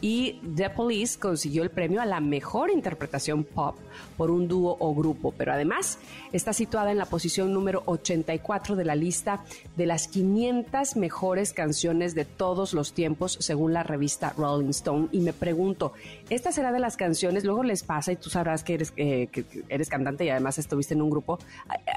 Y The Police consiguió el premio a la mejor interpretación pop por un dúo o grupo. Pero además está situada en la posición número 84 de la lista de las 500 mejores canciones de todos los tiempos, según la revista Rolling Stone. Y me pregunto, ¿esta será de las canciones? Luego les pasa y tú sabrás que eres, eh, que- eres cantante y además estuviste en un grupo,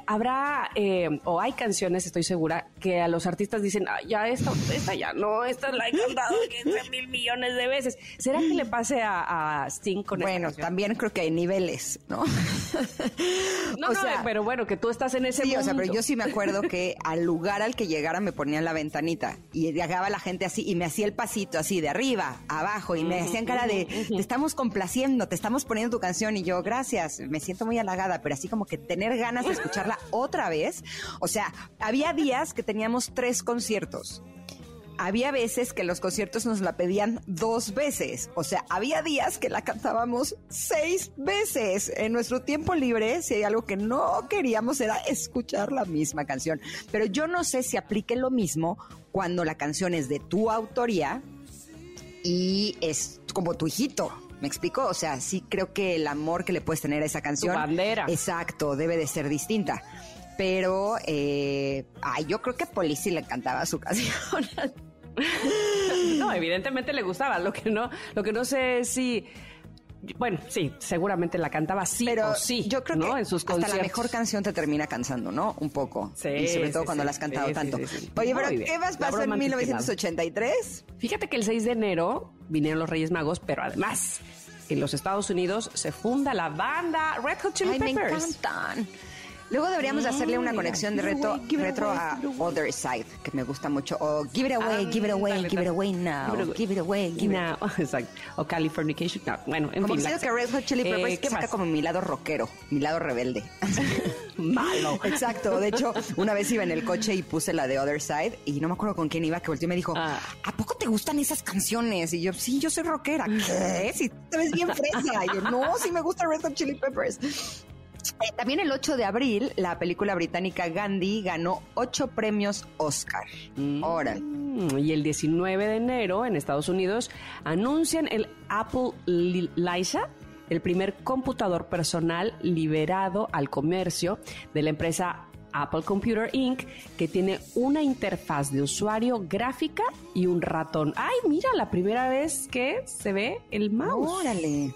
habrá eh, o hay canciones, estoy segura, que a los artistas dicen, ah, ya esta, esta ya no, esta la he cantado 15 mil millones de veces. ¿Será que le pase a, a Sting con Bueno, también creo que hay niveles, ¿no? no, no, pero bueno, que tú estás en ese Sí, mundo. o sea, pero yo sí me acuerdo que al lugar al que llegara me ponían la ventanita y llegaba la gente así y me hacía el pasito así de arriba, abajo y me hacían cara de te estamos complaciendo, te estamos poniendo tu canción y yo, gracias, me siento muy halagada, pero así como que tener ganas de escucharla otra vez. O sea, había días que teníamos tres conciertos había veces que los conciertos nos la pedían dos veces. O sea, había días que la cantábamos seis veces. En nuestro tiempo libre, si hay algo que no queríamos era escuchar la misma canción. Pero yo no sé si aplique lo mismo cuando la canción es de tu autoría y es como tu hijito. ¿Me explico? O sea, sí creo que el amor que le puedes tener a esa canción. Tu bandera. Exacto, debe de ser distinta. Pero, eh, ay, yo creo que Policy le cantaba su canción. no, evidentemente le gustaba. Lo que no, lo que no sé es si. Bueno, sí, seguramente la cantaba sí pero o sí. Yo creo ¿no? que en sus hasta conciertos. la mejor canción te termina cansando, ¿no? Un poco. Sí, y sobre todo sí, cuando sí, la has cantado tanto. Oye, pero bien. ¿qué La pasar en broma antiquilada. 1983? Fíjate que el 6 de enero vinieron los Reyes Magos, pero además en los Estados Unidos se funda la banda Red Hot Chili Ay, me Peppers. encantan. Luego deberíamos de hacerle una conexión de reto, away, retro away, a. Other Side, que me gusta mucho. O Give It Away, Give It Away, Give It. Away Now. Give it away. Give It Away, exacto. O Californication. No, bueno, en Como fin. siento que Red Hot Chili Eh, Peppers ¿qué saca más? como mi lado rockero, mi lado rebelde. Malo. Exacto. De hecho, una vez iba en el coche y puse la de Other Side y no me acuerdo con quién iba, que volteó y me dijo, Ah. ¿a poco te gustan esas canciones? Y yo, sí, yo soy rockera. ¿Qué? Si te ves bien fresa. Y yo, no, sí me gusta Red Hot Chili Peppers. Eh, también el 8 de abril, la película británica Gandhi ganó ocho premios Oscar. Órale. Mm, Y el 19 de enero en Estados Unidos anuncian el Apple Li- Lisa, el primer computador personal liberado al comercio de la empresa Apple Computer Inc., que tiene una interfaz de usuario gráfica y un ratón. ¡Ay, mira! La primera vez que se ve el mouse. Órale.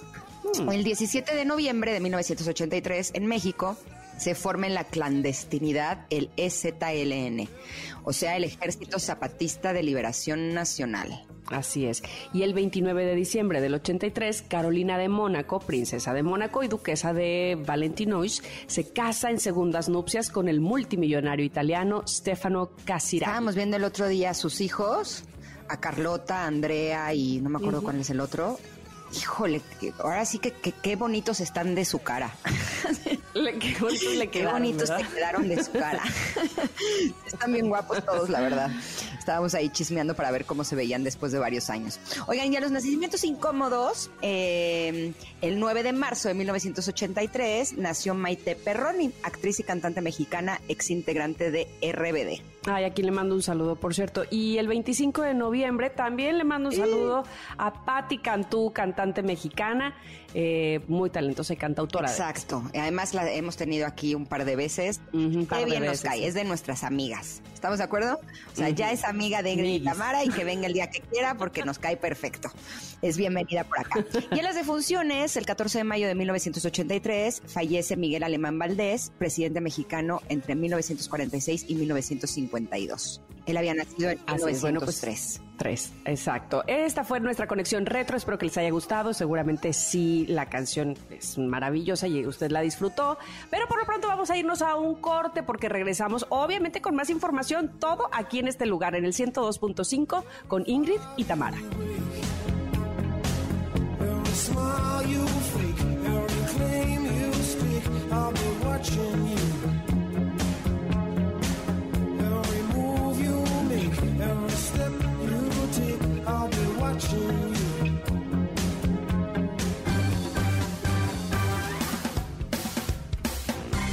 El 17 de noviembre de 1983, en México, se forma en la clandestinidad el EZLN, o sea, el Ejército Zapatista de Liberación Nacional. Así es. Y el 29 de diciembre del 83, Carolina de Mónaco, princesa de Mónaco y duquesa de Valentinois, se casa en segundas nupcias con el multimillonario italiano Stefano Casiraghi. Estábamos viendo el otro día a sus hijos, a Carlota, a Andrea y no me acuerdo cuál es el otro. Híjole, ahora sí que qué bonitos están de su cara. Le- qué bonitos le Qué quedaron, bonitos ¿verdad? te quedaron de su cara. Están bien guapos todos, la verdad. Estábamos ahí chismeando para ver cómo se veían después de varios años. Oigan, y a los nacimientos incómodos, eh, el 9 de marzo de 1983 nació Maite Perroni, actriz y cantante mexicana, ex integrante de RBD. Ay, aquí le mando un saludo, por cierto. Y el 25 de noviembre también le mando un saludo a Patti Cantú, cantante mexicana, eh, muy talentosa y cantautora. Exacto. Además la hemos tenido aquí un par de veces. Un par Qué nos cae, es de nuestras amigas. ¿Estamos de acuerdo? O sea, ya es amiga de Ingrid y. Tamara y que venga el día que quiera porque nos cae perfecto. Es bienvenida por acá. Y en las defunciones, el 14 de mayo de 1983 fallece Miguel Alemán Valdés, presidente mexicano entre 1946 y 1952. Él había nacido en Así es, bueno, pues, 1903. Tres, exacto. Esta fue nuestra conexión retro. Espero que les haya gustado. Seguramente sí, la canción es maravillosa y usted la disfrutó. Pero por lo pronto vamos a irnos a un corte porque regresamos, obviamente, con más información. Todo aquí en este lugar, en el 102.5, con Ingrid y Tamara. Every smile you fake, every claim you speak, I'll be watching you.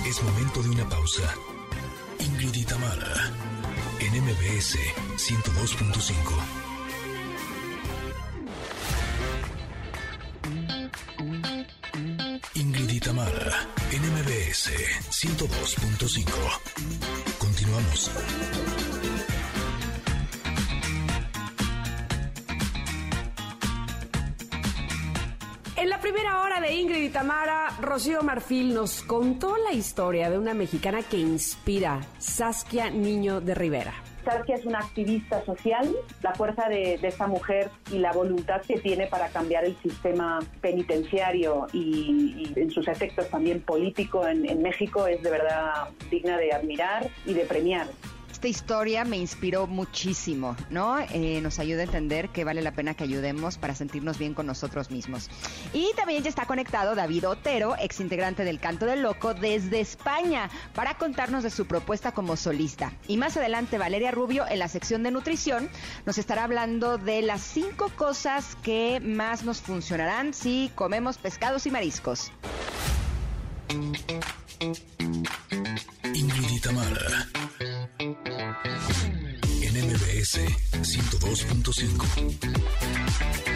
Es momento de una pausa. Ingrid y Tamara, en MBS 102.5. Ingrid y Tamara, en MBS 102.5. Continuamos. De Ingrid y Tamara Rocío Marfil nos contó la historia de una mexicana que inspira, Saskia Niño de Rivera. Saskia es una activista social, la fuerza de, esta mujer y la voluntad que tiene para cambiar el sistema penitenciario y, en sus efectos también político en México es de verdad digna de admirar y de premiar esta historia me inspiró muchísimo, ¿no? Eh, nos ayuda a entender que vale la pena que ayudemos para sentirnos bien con nosotros mismos. Y también ya está conectado David Otero, ex integrante del Canto del Loco desde España, para contarnos de su propuesta como solista. Y más adelante Valeria Rubio en la sección de nutrición nos estará hablando de las cinco cosas que más nos funcionarán si comemos pescados y mariscos. Ingrid en MBS 102.5.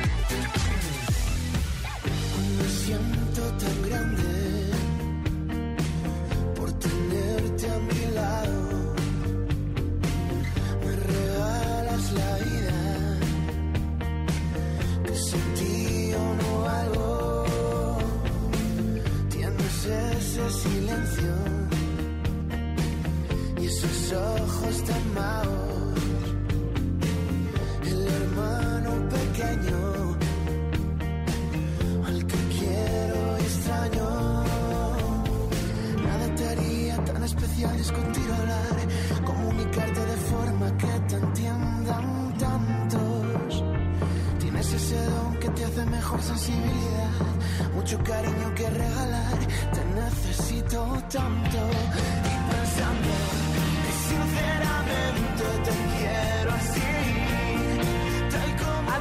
silencio esos ojos tan maos, el hermano pequeño al que quiero y extraño. Nada te haría tan especial discutir o hablar, comunicarte de forma que te entiendan tantos. Tienes ese don que te hace mejor sensibilidad, mucho cariño que regalar, te necesito tanto y pensando sinceramente te quiero.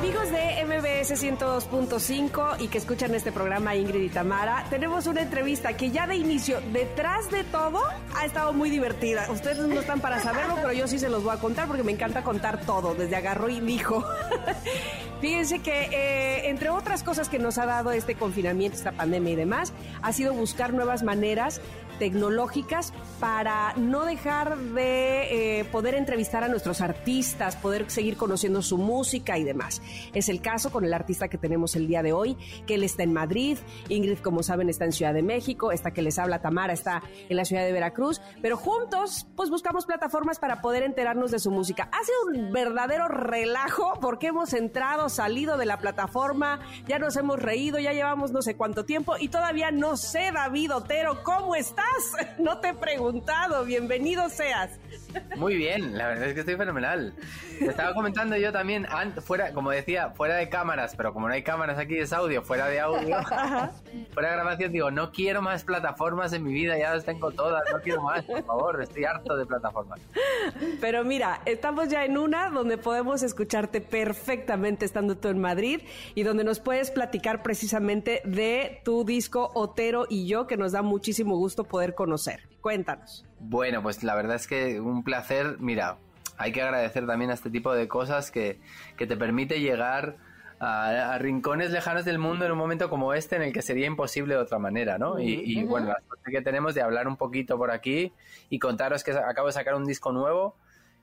Amigos de MBS 102.5 y que escuchan este programa Ingrid y Tamara, tenemos una entrevista que ya de inicio, detrás de todo, ha estado muy divertida. Ustedes no están para saberlo, pero yo sí se los voy a contar porque me encanta contar todo, desde agarró y dijo. Fíjense que, eh, entre otras cosas que nos ha dado este confinamiento, esta pandemia y demás, ha sido buscar nuevas maneras tecnológicas para no dejar de eh, poder entrevistar a nuestros artistas, poder seguir conociendo su música y demás. Es el caso con el artista que tenemos el día de hoy, que él está en Madrid, Ingrid, como saben, está en Ciudad de México, esta que les habla Tamara está en la ciudad de Veracruz, pero juntos pues buscamos plataformas para poder enterarnos de su música. Ha sido un verdadero relajo porque hemos entrado, salido de la plataforma, ya nos hemos reído, ya llevamos no sé cuánto tiempo y todavía no sé, David Otero, ¿cómo estás? No te he preguntado. Bienvenido seas. Muy bien, la verdad es que estoy fenomenal. Te estaba comentando yo también, fuera, como decía, fuera de cámaras, pero como no hay cámaras aquí es audio, fuera de audio, fuera de grabación, digo, no quiero más plataformas en mi vida, ya las tengo todas, no quiero más, por favor, estoy harto de plataformas. Pero mira, estamos ya en una donde podemos escucharte perfectamente estando tú en Madrid y donde nos puedes platicar precisamente de tu disco Otero y yo, que nos da muchísimo gusto poder conocer. Cuéntanos. Bueno, pues la verdad es que un placer, mira, hay que agradecer también a este tipo de cosas que, que te permite llegar a, rincones lejanos del mundo en un momento como este en el que sería imposible de otra manera, ¿no? Y, bueno, la suerte que tenemos de hablar un poquito por aquí y contaros que acabo de sacar un disco nuevo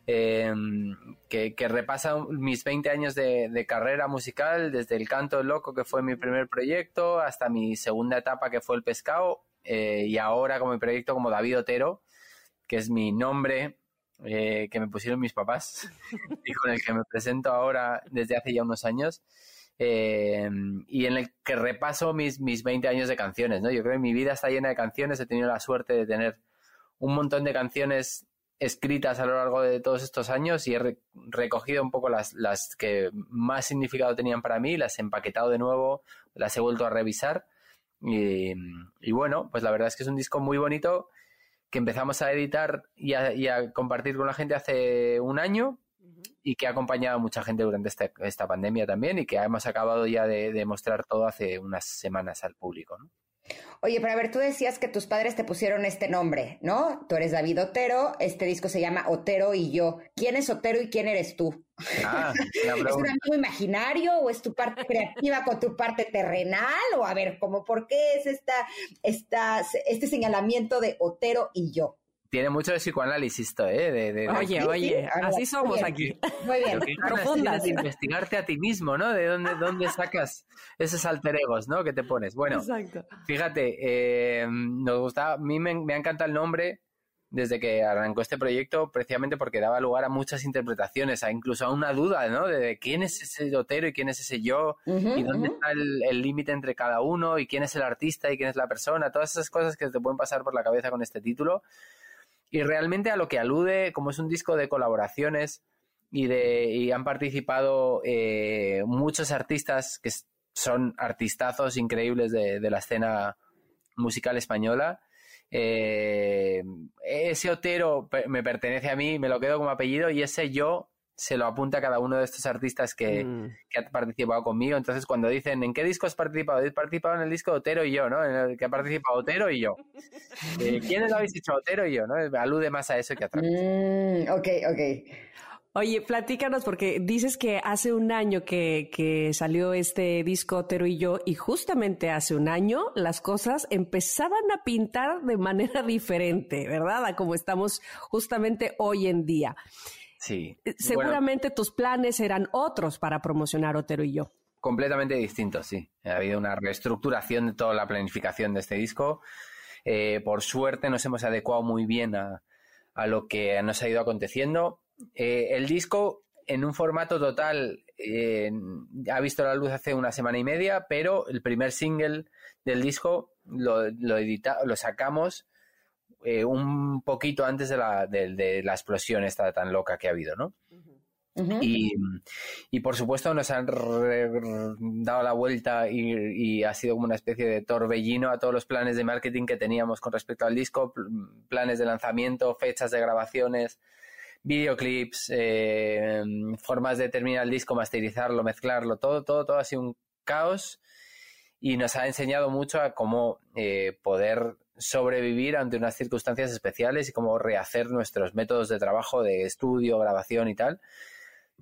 em, que, que, repasa mis 20 años de, carrera musical, desde el canto loco, que fue mi primer proyecto, hasta mi segunda etapa, que fue el pescado, eh, y ahora como mi proyecto como David Otero, que es mi nombre eh, que me pusieron mis papás y con el que me presento ahora desde hace ya unos años. Eh, y en el que repaso mis, mis 20 años de canciones, ¿no? Yo creo que mi vida está llena de canciones, he tenido la suerte de tener un montón de canciones escritas a lo largo de todos estos años y he recogido un poco las, las que más significado tenían para mí, las he empaquetado de nuevo, las he vuelto a revisar y, y bueno, pues la verdad es que es un disco muy bonito que empezamos a editar y a, compartir con la gente hace un año y que ha acompañado a mucha gente durante esta, esta pandemia también y que hemos acabado ya de, de mostrar todo hace unas semanas al público. ¿no? Oye, pero a ver, tú decías que tus padres te pusieron este nombre, ¿no? Tú eres David Otero, este disco se llama Otero y yo. ¿Quién es Otero y quién eres tú? Ah, ¿Es un amigo imaginario o es tu parte creativa con tu parte terrenal? O a ver, ¿cómo por qué es esta, esta, este señalamiento de Otero y yo? Tiene mucho de psicoanálisis esto, ¿eh? De, de- de- Oye, oye, así somos aquí. Muy bien. Lo que ganas Profundas. es de investigarte a ti mismo, ¿no? De dónde, dónde sacas esos alter egos, ¿no? Que te pones. Bueno, Exacto. fíjate, eh, nos gusta, a mí me, me encanta el nombre desde que arrancó este proyecto, precisamente porque daba lugar a muchas interpretaciones, a incluso a una duda, ¿no? De quién es ese Otero y quién es ese yo, y dónde está el límite entre cada uno, y quién es el artista y quién es la persona, todas esas cosas que te pueden pasar por la cabeza con este título. Y realmente a lo que alude, como es un disco de colaboraciones y, de, y han participado eh, muchos artistas que son artistazos increíbles de, la escena musical española. eh, ese Otero me pertenece a mí, me lo quedo como apellido y ese yo se lo apunta a cada uno de estos artistas que, Mm. que ha participado conmigo. Entonces, cuando dicen ¿en qué disco has participado? He participado en el disco de Otero y yo, ¿no? En el que ha participado Otero y yo. Eh, ¿Quiénes lo habéis hecho? Otero y yo, ¿no? Alude más a eso que a otra cosa. Mm, ok, ok. Oye, platícanos, porque dices que hace un año que, que salió este disco Otero y yo, y justamente hace un año las cosas empezaban a pintar de manera diferente, ¿verdad? A como estamos justamente hoy en día. Sí. Eh, Bueno, Seguramente tus planes eran otros para promocionar Otero y yo. completamente distintos, sí. Ha habido una reestructuración de toda la planificación de este disco. Eh, por suerte nos hemos adecuado muy bien a, a lo que nos ha ido aconteciendo. Eh, el disco en un formato total eh, ha visto la luz hace una semana y media, pero el primer single del disco lo, lo, edita- lo sacamos eh, un poquito antes de la, de- de la explosión esta tan loca que ha habido, ¿no? Y, y, por supuesto nos han re- re- dado la vuelta y, y ha sido como una especie de torbellino a todos los planes de marketing que teníamos con respecto al disco, pl- planes de lanzamiento, fechas de grabaciones, videoclips, eh, formas de terminar el disco, masterizarlo, mezclarlo, todo, todo, todo ha sido un caos y nos ha enseñado mucho a cómo eh, poder sobrevivir ante unas circunstancias especiales y cómo rehacer nuestros métodos de trabajo, de estudio, grabación y tal.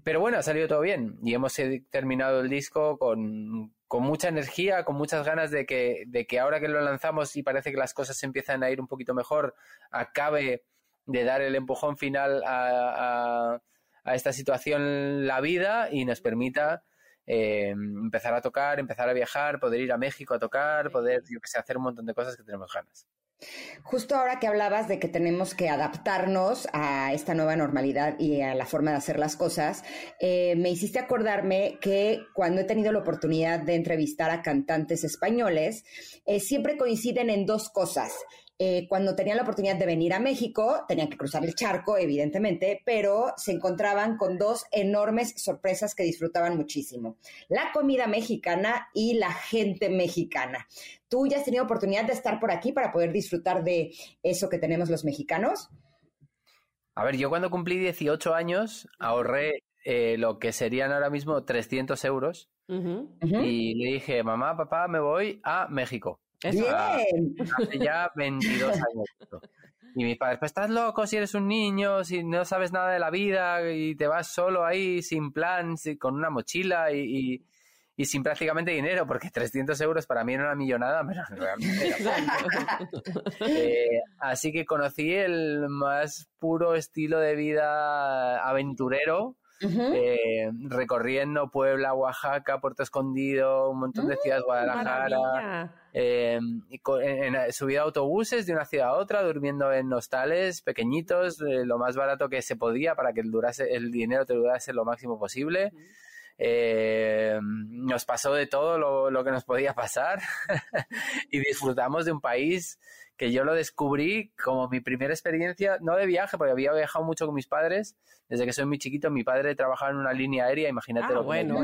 Pero bueno, ha salido todo bien y hemos terminado el disco con, con mucha energía, con muchas ganas de que, de que ahora que lo lanzamos y parece que las cosas empiezan a ir un poquito mejor, acabe de dar el empujón final a- a esta situación la vida y nos permita eh, empezar a tocar, empezar a viajar, poder ir a México a tocar, poder, yo que sé, hacer un montón de cosas que tenemos ganas. Justo ahora que hablabas de que tenemos que adaptarnos a esta nueva normalidad y a la forma de hacer las cosas, eh, me hiciste acordarme que cuando he tenido la oportunidad de entrevistar a cantantes españoles, eh, siempre coinciden en dos cosas. Eh, cuando tenían la oportunidad de venir a México, tenían que cruzar el charco, evidentemente, pero se encontraban con dos enormes sorpresas que disfrutaban muchísimo. La comida mexicana y la gente mexicana. ¿Tú ya has tenido oportunidad de estar por aquí para poder disfrutar de eso que tenemos los mexicanos? A ver, yo cuando cumplí 18 años ahorré eh, lo que serían ahora mismo 300 euros y le dije, mamá, papá, me voy a México. Eso. Bien. Hace ya 22 años. Y mis padres, pues estás loco si eres un niño, si no sabes nada de la vida y te vas solo ahí sin plan, con una mochila y, y- y sin prácticamente dinero, porque 300 euros para mí era una millonada, pero realmente era Eh, así que conocí el más puro estilo de vida aventurero, Eh, recorriendo Puebla, Oaxaca, Puerto Escondido, un montón de ciudades, Guadalajara. Eh, y co- en, en- subido a autobuses de una ciudad a otra, durmiendo en hostales pequeñitos, eh, lo más barato que se podía para que el, durase, el dinero te durase lo máximo posible. Eh, nos pasó de todo lo, lo que nos podía pasar y disfrutamos de un país que yo lo descubrí como mi primera experiencia, no de viaje, porque había viajado mucho con mis padres. Desde que soy muy chiquito, mi padre trabajaba en una línea aérea, imagínate Ah, lo bueno.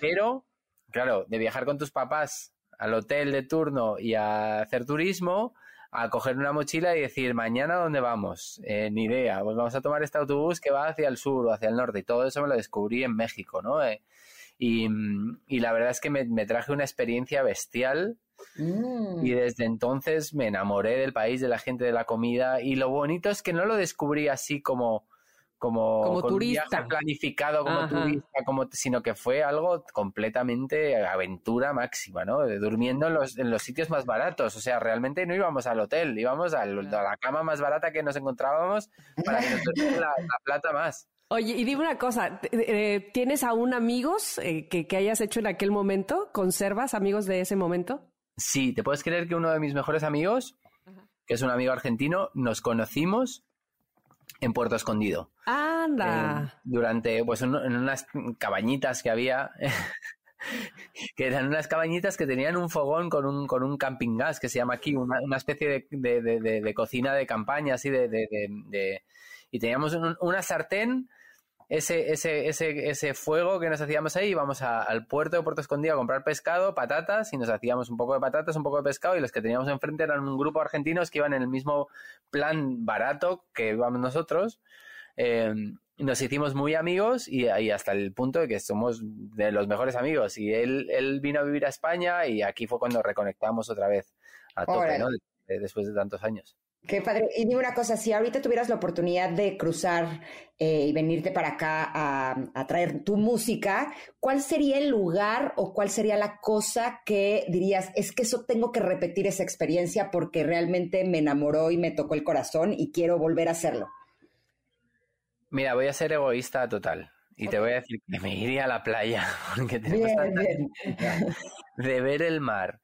Pero, claro, de viajar con tus papás al hotel de turno y a hacer turismo, a coger una mochila y decir, mañana dónde vamos, Eh, ni idea, pues vamos a tomar este autobús que va hacia el sur o hacia el norte. Y todo eso me lo descubrí en México, ¿no? Eh, y, y la verdad es que me, me traje una experiencia bestial Mm. y desde entonces me enamoré del país, de la gente, de la comida. Y lo bonito es que no lo descubrí así como, como, Como con un turista. viaje planificado como Ajá. turista, como, sino que fue algo completamente aventura máxima, ¿no? Durmiendo en los, en los sitios más baratos. O sea, realmente no íbamos al hotel, íbamos al- a la cama más barata que nos encontrábamos para que nos durmiera la, la plata más. Oye, y dime una cosa, t- eh, ¿tienes aún amigos eh, que, que hayas hecho en aquel momento? ¿Conservas amigos de ese momento? Sí, ¿te puedes creer que uno de mis mejores amigos, que es un amigo argentino, nos conocimos en Puerto Escondido? Anda. Eh, durante, pues, en, en unas cabañitas que había, que eran unas cabañitas que tenían un fogón con un, con un camping gas, que se llama aquí, una, una especie de, de- de- cocina de campaña, así de... de- de- de- y teníamos un- una sartén, ese, ese, ese, ese fuego que nos hacíamos ahí, íbamos a- al puerto de Puerto Escondido a comprar pescado, patatas, y nos hacíamos un poco de patatas, un poco de pescado, y los que teníamos enfrente eran un grupo de argentinos que iban en el mismo plan barato que íbamos nosotros. Eh, nos hicimos muy amigos y, y hasta el punto de que somos de los mejores amigos. Y él, él vino a vivir a España y aquí fue cuando reconectamos otra vez a tope. ¿no? De- después de tantos años. Qué padre. Y dime una cosa, si ahorita tuvieras la oportunidad de cruzar eh, y venirte para acá a, a traer tu música, ¿cuál sería el lugar o cuál sería la cosa que dirías, es que eso tengo que repetir esa experiencia porque realmente me enamoró y me tocó el corazón y quiero volver a hacerlo? Mira, voy a ser egoísta total. Y te voy a decir que me iría a la playa, porque tenemos bien. de ver el mar,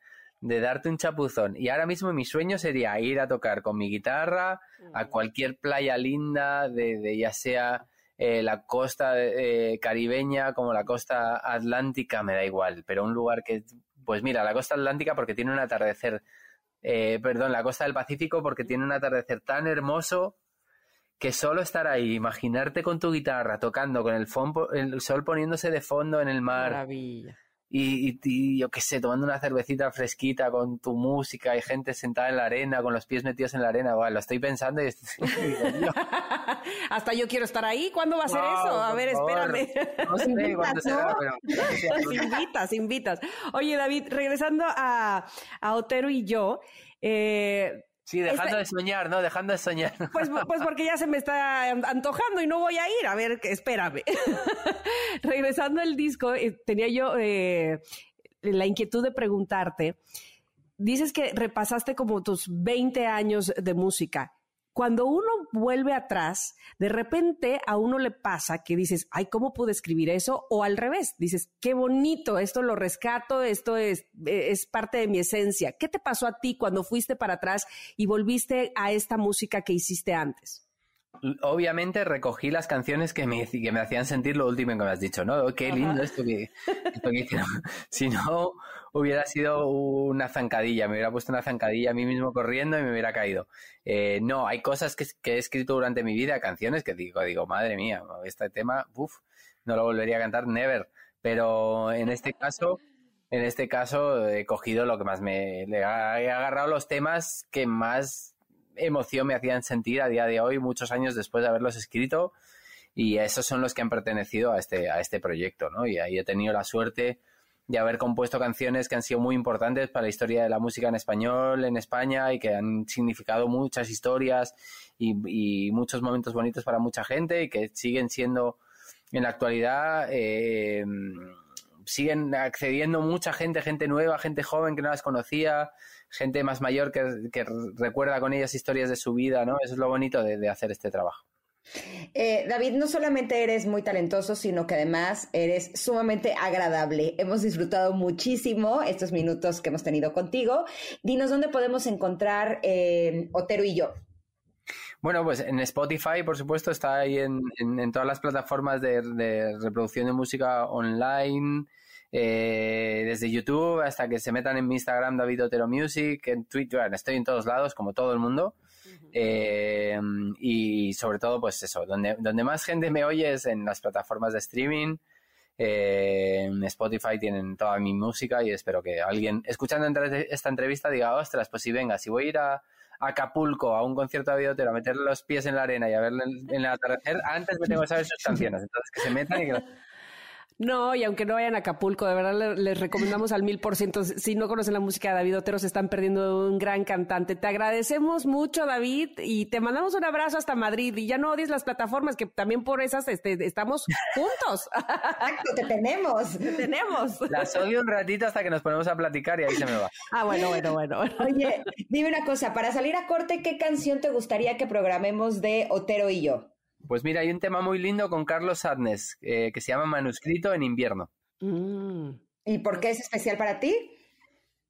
de darte un chapuzón. Y ahora mismo mi sueño sería ir a tocar con mi guitarra a cualquier playa linda, de, de ya sea eh, la costa eh, caribeña como la costa atlántica, me da igual, pero un lugar que, pues mira, la costa atlántica porque tiene un atardecer, eh, perdón, la costa del Pacífico porque tiene un atardecer tan hermoso que solo estar ahí, imaginarte con tu guitarra tocando, con el, fon- el sol poniéndose de fondo en el mar Maravilla. Y, y- y yo qué sé, tomando una cervecita fresquita con tu música y gente sentada en la arena, con los pies metidos en la arena, lo estoy pensando y estoy- digo, Hasta yo quiero estar ahí. ¿Cuándo va a ser wow, eso? A ver, favor. espérame. No sé cuándo será, pero invitas, invitas. Oye, David, regresando a, a Otero y yo, eh, Sí, dejando Este- de soñar, ¿no? Dejando de soñar. pues, pues porque ya se me está an- antojando y no voy a ir. A ver, espérame. regresando al disco, eh, tenía yo eh, la inquietud de preguntarte. Dices que repasaste como tus 20 años de música. Cuando uno vuelve atrás, de repente a uno le pasa que dices, ay, ¿cómo pude escribir eso? O al revés, dices, qué bonito, esto lo rescato, esto es, es parte de mi esencia. ¿Qué te pasó a ti cuando fuiste para atrás y volviste a esta música que hiciste antes? Obviamente recogí las canciones que me, que me hacían sentir lo último que me has dicho, ¿no? Qué lindo esto que, esto que hicieron. Si no, hubiera sido una zancadilla, me hubiera puesto una zancadilla a mí mismo corriendo y me hubiera caído. Eh, no, hay cosas que, que he escrito durante mi vida, canciones que digo, digo, madre mía, este tema, uff, no lo volvería a cantar, never. Pero en este caso, en este caso he cogido lo que más me... he agarrado los temas que más emoción me hacían sentir a día de hoy, muchos años después de haberlos escrito, y esos son los que han pertenecido a este, a este proyecto, ¿no? Y ahí he tenido la suerte de haber compuesto canciones que han sido muy importantes para la historia de la música en español en España y que han significado muchas historias y, muchos momentos bonitos para mucha gente y que siguen siendo en la actualidad eh, siguen accediendo mucha gente, gente nueva, gente joven que no las conocía, gente más mayor que, recuerda con ellas historias de su vida, ¿no? Eso es lo bonito de hacer este trabajo. Eh, David, no solamente eres muy talentoso, sino que además eres sumamente agradable. Hemos disfrutado muchísimo estos minutos que hemos tenido contigo. Dinos dónde podemos encontrar eh, Otero y yo. Bueno, pues en Spotify, por supuesto, está ahí en, todas las plataformas de, reproducción de música online, eh, desde YouTube hasta que se metan en mi Instagram, David Otero Music, en Twitter, estoy en todos lados, como todo el mundo. Eh, y sobre todo, pues eso, donde, donde más gente me oye es en las plataformas de streaming. Eh, en Spotify tienen toda mi música y espero que alguien escuchando esta entrevista diga, ostras, pues si venga, si voy a ir a, Acapulco a un concierto de Videotero, a meterle los pies en la arena y a verle en el atardecer, antes me tengo que saber sus canciones. Entonces que se metan y que... No, y aunque no vayan a Acapulco, de verdad le- les recomendamos al mil por ciento. Si no conocen la música de David Otero, se están perdiendo de un gran cantante. Te agradecemos mucho, David, y te mandamos un abrazo hasta Madrid. Y ya no odies las plataformas, que también por esas este, estamos juntos. Exacto, te tenemos. Te tenemos. Las odio un ratito hasta que nos ponemos a platicar y ahí se me va. Ah, bueno, bueno. bueno. Oye, dime una cosa, para salir a corte, ¿qué canción te gustaría que programemos de Otero y yo? Pues mira, hay un tema muy lindo con Carlos Sadness eh, que se llama Manuscrito en invierno. Mm. ¿Y por qué es especial para ti?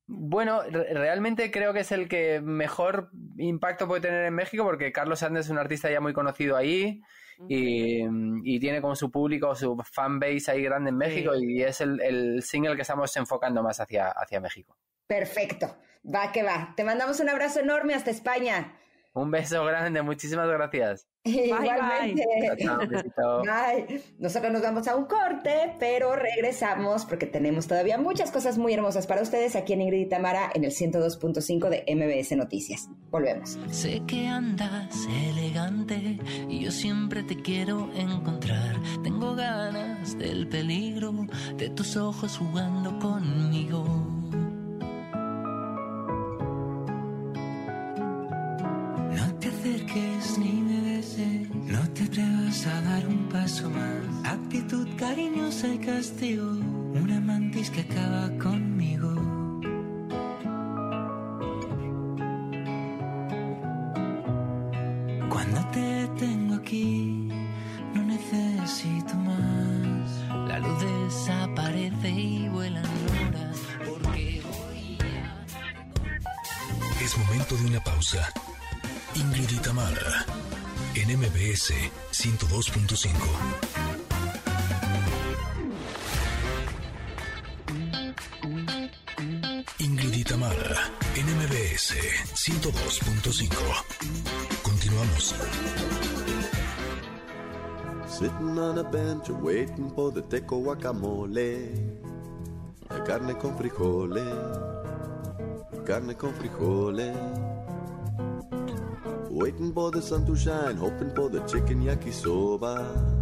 Bueno, re- realmente creo que es el que mejor impacto puede tener en México porque Carlos Sadness es un artista ya muy conocido ahí y, y tiene como su público, su fan base ahí grande en México y es el, el single que estamos enfocando más hacia, hacia México. Perfecto, va que va. Te mandamos un abrazo enorme hasta España. Un beso grande, muchísimas gracias. Un besito. Bye. Nosotros nos vamos a un corte, pero regresamos porque tenemos todavía muchas cosas muy hermosas para ustedes aquí en Ingrid y Tamara en el 102.5 de MBS Noticias. Volvemos. Sé que andas elegante y yo siempre te quiero encontrar. Tengo ganas del peligro de tus ojos jugando conmigo. Actitud cariñosa y castigo, una mantis que acaba conmigo. Cuando te tengo aquí, no necesito más. La luz desaparece y vuelan horas. Porque hoy Es momento de una pausa. Ingrid en MBS 102.5. Ingrid Tamara, en MBS 102.5. Continuamos. Sitting on a bench waiting for the teco guacamole. Carne con frijoles. Carne con frijoles. Waiting for the sun to shine, hoping for the chicken yakisoba.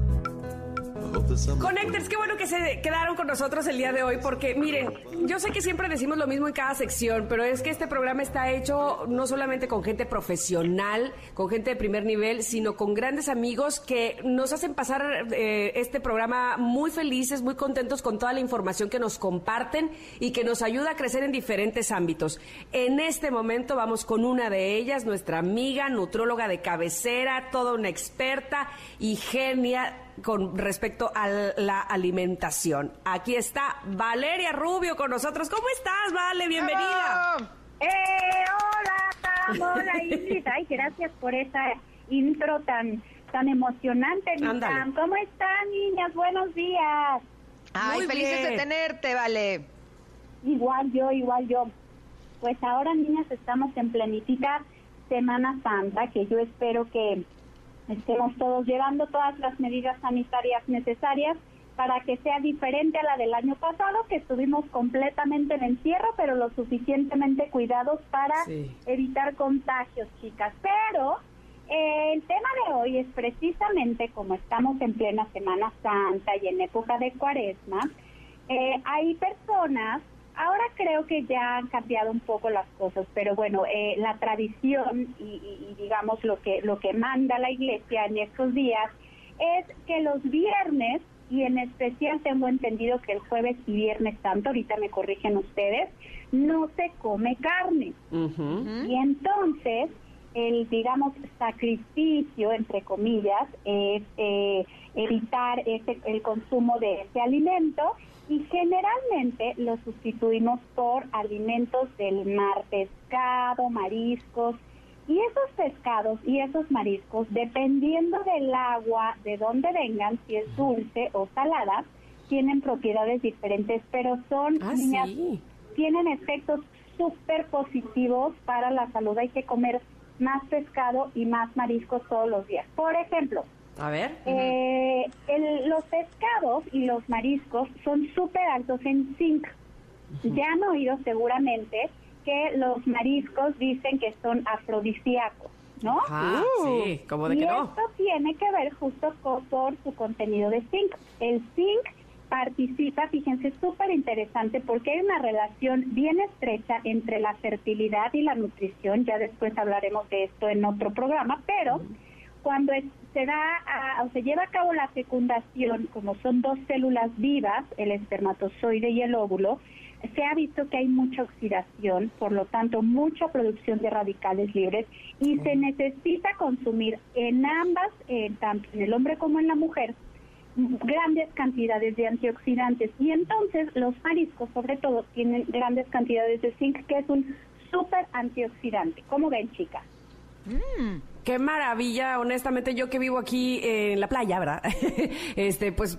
Connectors, qué bueno que se quedaron con nosotros el día de hoy, porque miren, yo sé que siempre decimos lo mismo en cada sección, pero es que este programa está hecho no solamente con gente profesional, con gente de primer nivel, sino con grandes amigos que nos hacen pasar eh, este programa muy felices, muy contentos con toda la información que nos comparten y que nos ayuda a crecer en diferentes ámbitos. En este momento vamos con una de ellas, nuestra amiga, nutróloga de cabecera, toda una experta y genia con respecto a la alimentación. Aquí está Valeria Rubio con nosotros. ¿Cómo estás, Vale? Bienvenida. ¡Eh! Hola, hola Ingrid. Ay, gracias por esa intro tan tan emocionante. Tam. ¿Cómo están, niñas? Buenos días. Ay, Muy felices de tenerte, vale. Igual yo, igual yo. Pues ahora, niñas, estamos en plenifica Semana Santa, que yo espero que estemos todos llevando todas las medidas sanitarias necesarias para que sea diferente a la del año pasado, que estuvimos completamente en encierro, pero lo suficientemente cuidados para Sí. evitar contagios, chicas. Pero eh, el tema de hoy es precisamente como estamos en plena Semana Santa y en época de Cuaresma, eh, hay personas, ahora creo que ya han cambiado un poco las cosas, pero bueno, eh, la tradición y, y- y digamos lo que lo que manda la Iglesia en estos días es que los viernes y en especial tengo entendido que el jueves y viernes santo, ahorita me corrigen ustedes, no se come carne. Y entonces, el, digamos, sacrificio, entre comillas, es eh, evitar ese, el consumo de ese alimento y generalmente lo sustituimos por alimentos del mar, pescado, mariscos. Y esos pescados y esos mariscos, dependiendo del agua, de dónde vengan, si es dulce o salada, tienen propiedades diferentes, pero son Ah, niñas, sí. tienen efectos súper positivos para la salud. Hay que comer más pescado y más mariscos todos los días. Por ejemplo, A ver. eh, el- los pescados y los mariscos son súper altos en zinc. Ya han oído seguramente que los mariscos dicen que son afrodisíacos, ¿no? Ah, sí, como de y que no. esto tiene que ver justo con, por su contenido de zinc. El zinc participa, fíjense, es súper interesante porque hay una relación bien estrecha entre la fertilidad y la nutrición, ya después hablaremos de esto en otro programa, pero cuando es- se da a- o se lleva a cabo la fecundación, como son dos células vivas, el espermatozoide y el óvulo, se ha visto que hay mucha oxidación, por lo tanto mucha producción de radicales libres y se necesita consumir en ambas, eh, tanto en el hombre como en la mujer, grandes cantidades de antioxidantes y entonces los mariscos sobre todo tienen grandes cantidades de zinc que es un súper antioxidante. ¿Cómo ven chicas? Qué maravilla, honestamente, yo que vivo aquí en la playa, ¿verdad? este, pues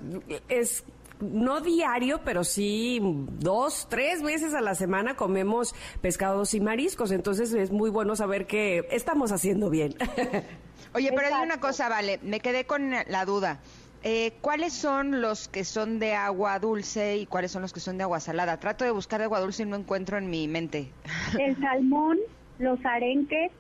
es no diario, pero sí dos, tres veces a la semana comemos pescados y mariscos, entonces es muy bueno saber que estamos haciendo bien. Oye, pero hay una cosa, vale, me quedé con la duda. Eh, ¿Cuáles son los que son de agua dulce y cuáles son los que son de agua salada? Trato de buscar de agua dulce y no encuentro en mi mente. El salmón, los arenques.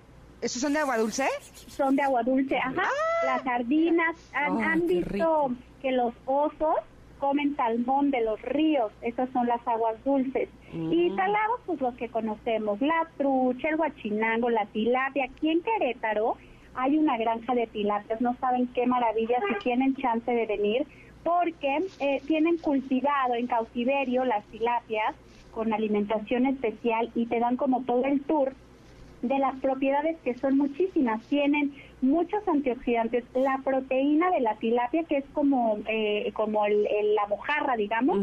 ¿Esos son de agua dulce? Son de agua dulce, ajá. Las sardinas. ¿Han, qué visto rico. que los osos comen salmón de los ríos? Esas son las aguas dulces. Y Mm. salados, pues los que conocemos. La trucha, el guachinango, la tilapia. Aquí en Querétaro hay una granja de tilapias. No saben qué maravilla si tienen chance de venir. Porque eh, tienen cultivado en cautiverio las tilapias con alimentación especial y te dan como todo el tour de las propiedades que son muchísimas. Tienen muchos antioxidantes. La proteína de la tilapia, que es como, eh, como el- el- la mojarra, digamos,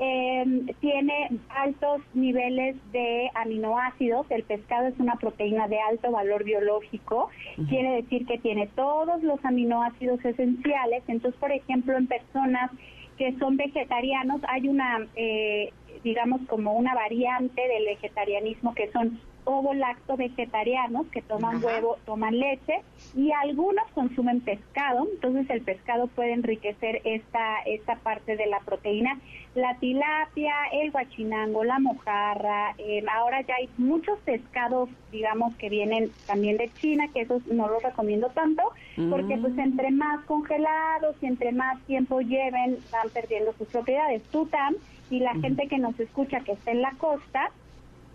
eh, tiene altos niveles de aminoácidos. El pescado es una proteína de alto valor biológico. Quiere decir que tiene todos los aminoácidos esenciales. Entonces, por ejemplo, en personas que son vegetarianos, hay una, eh, digamos, como una variante del vegetarianismo que son ovo-lacto vegetarianos que toman huevo, toman leche y algunos consumen pescado, entonces el pescado puede enriquecer esta esta parte de la proteína, la tilapia, el guachinango, la mojarra, eh, ahora ya hay muchos pescados, digamos que vienen también de China, que esos no los recomiendo tanto, porque pues entre más congelados y entre más tiempo lleven van perdiendo sus propiedades. Tutam y la gente que nos escucha que está en la costa,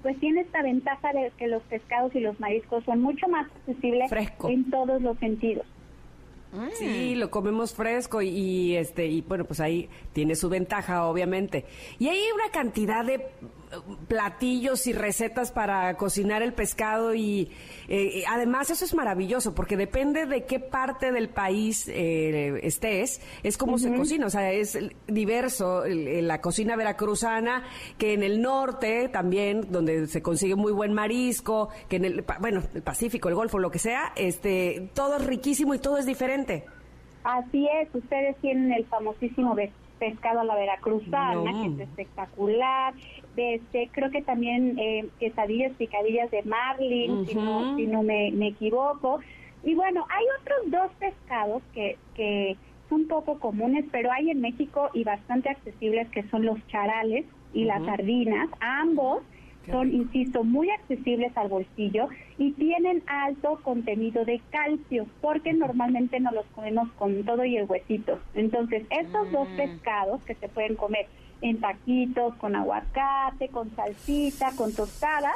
pues tiene esta ventaja de que los pescados y los mariscos son mucho más accesibles en todos los sentidos. Sí, lo comemos fresco y, y, este y bueno, pues ahí tiene su ventaja obviamente. Y hay una cantidad de platillos y recetas para cocinar el pescado y eh, además eso es maravilloso porque depende de qué parte del país eh, estés, es como se cocina, o sea, es diverso la cocina veracruzana que en el norte también donde se consigue muy buen marisco, que en el bueno, el Pacífico, el Golfo, lo que sea, este todo es riquísimo y todo es diferente. Así es, ustedes tienen el famosísimo pescado a la veracruzana, No. que es espectacular. Este, creo que también eh, quesadillas, picadillas de marlin, si no, si no me, me equivoco. Y bueno, hay otros dos pescados que, que son poco comunes, pero hay en México y bastante accesibles, que son los charales y las sardinas. Ambos son, insisto, muy accesibles al bolsillo y tienen alto contenido de calcio, porque normalmente no los comemos con todo y el huesito. Entonces, estos dos pescados que se pueden comer en taquitos, con aguacate, con salsita, con tostada,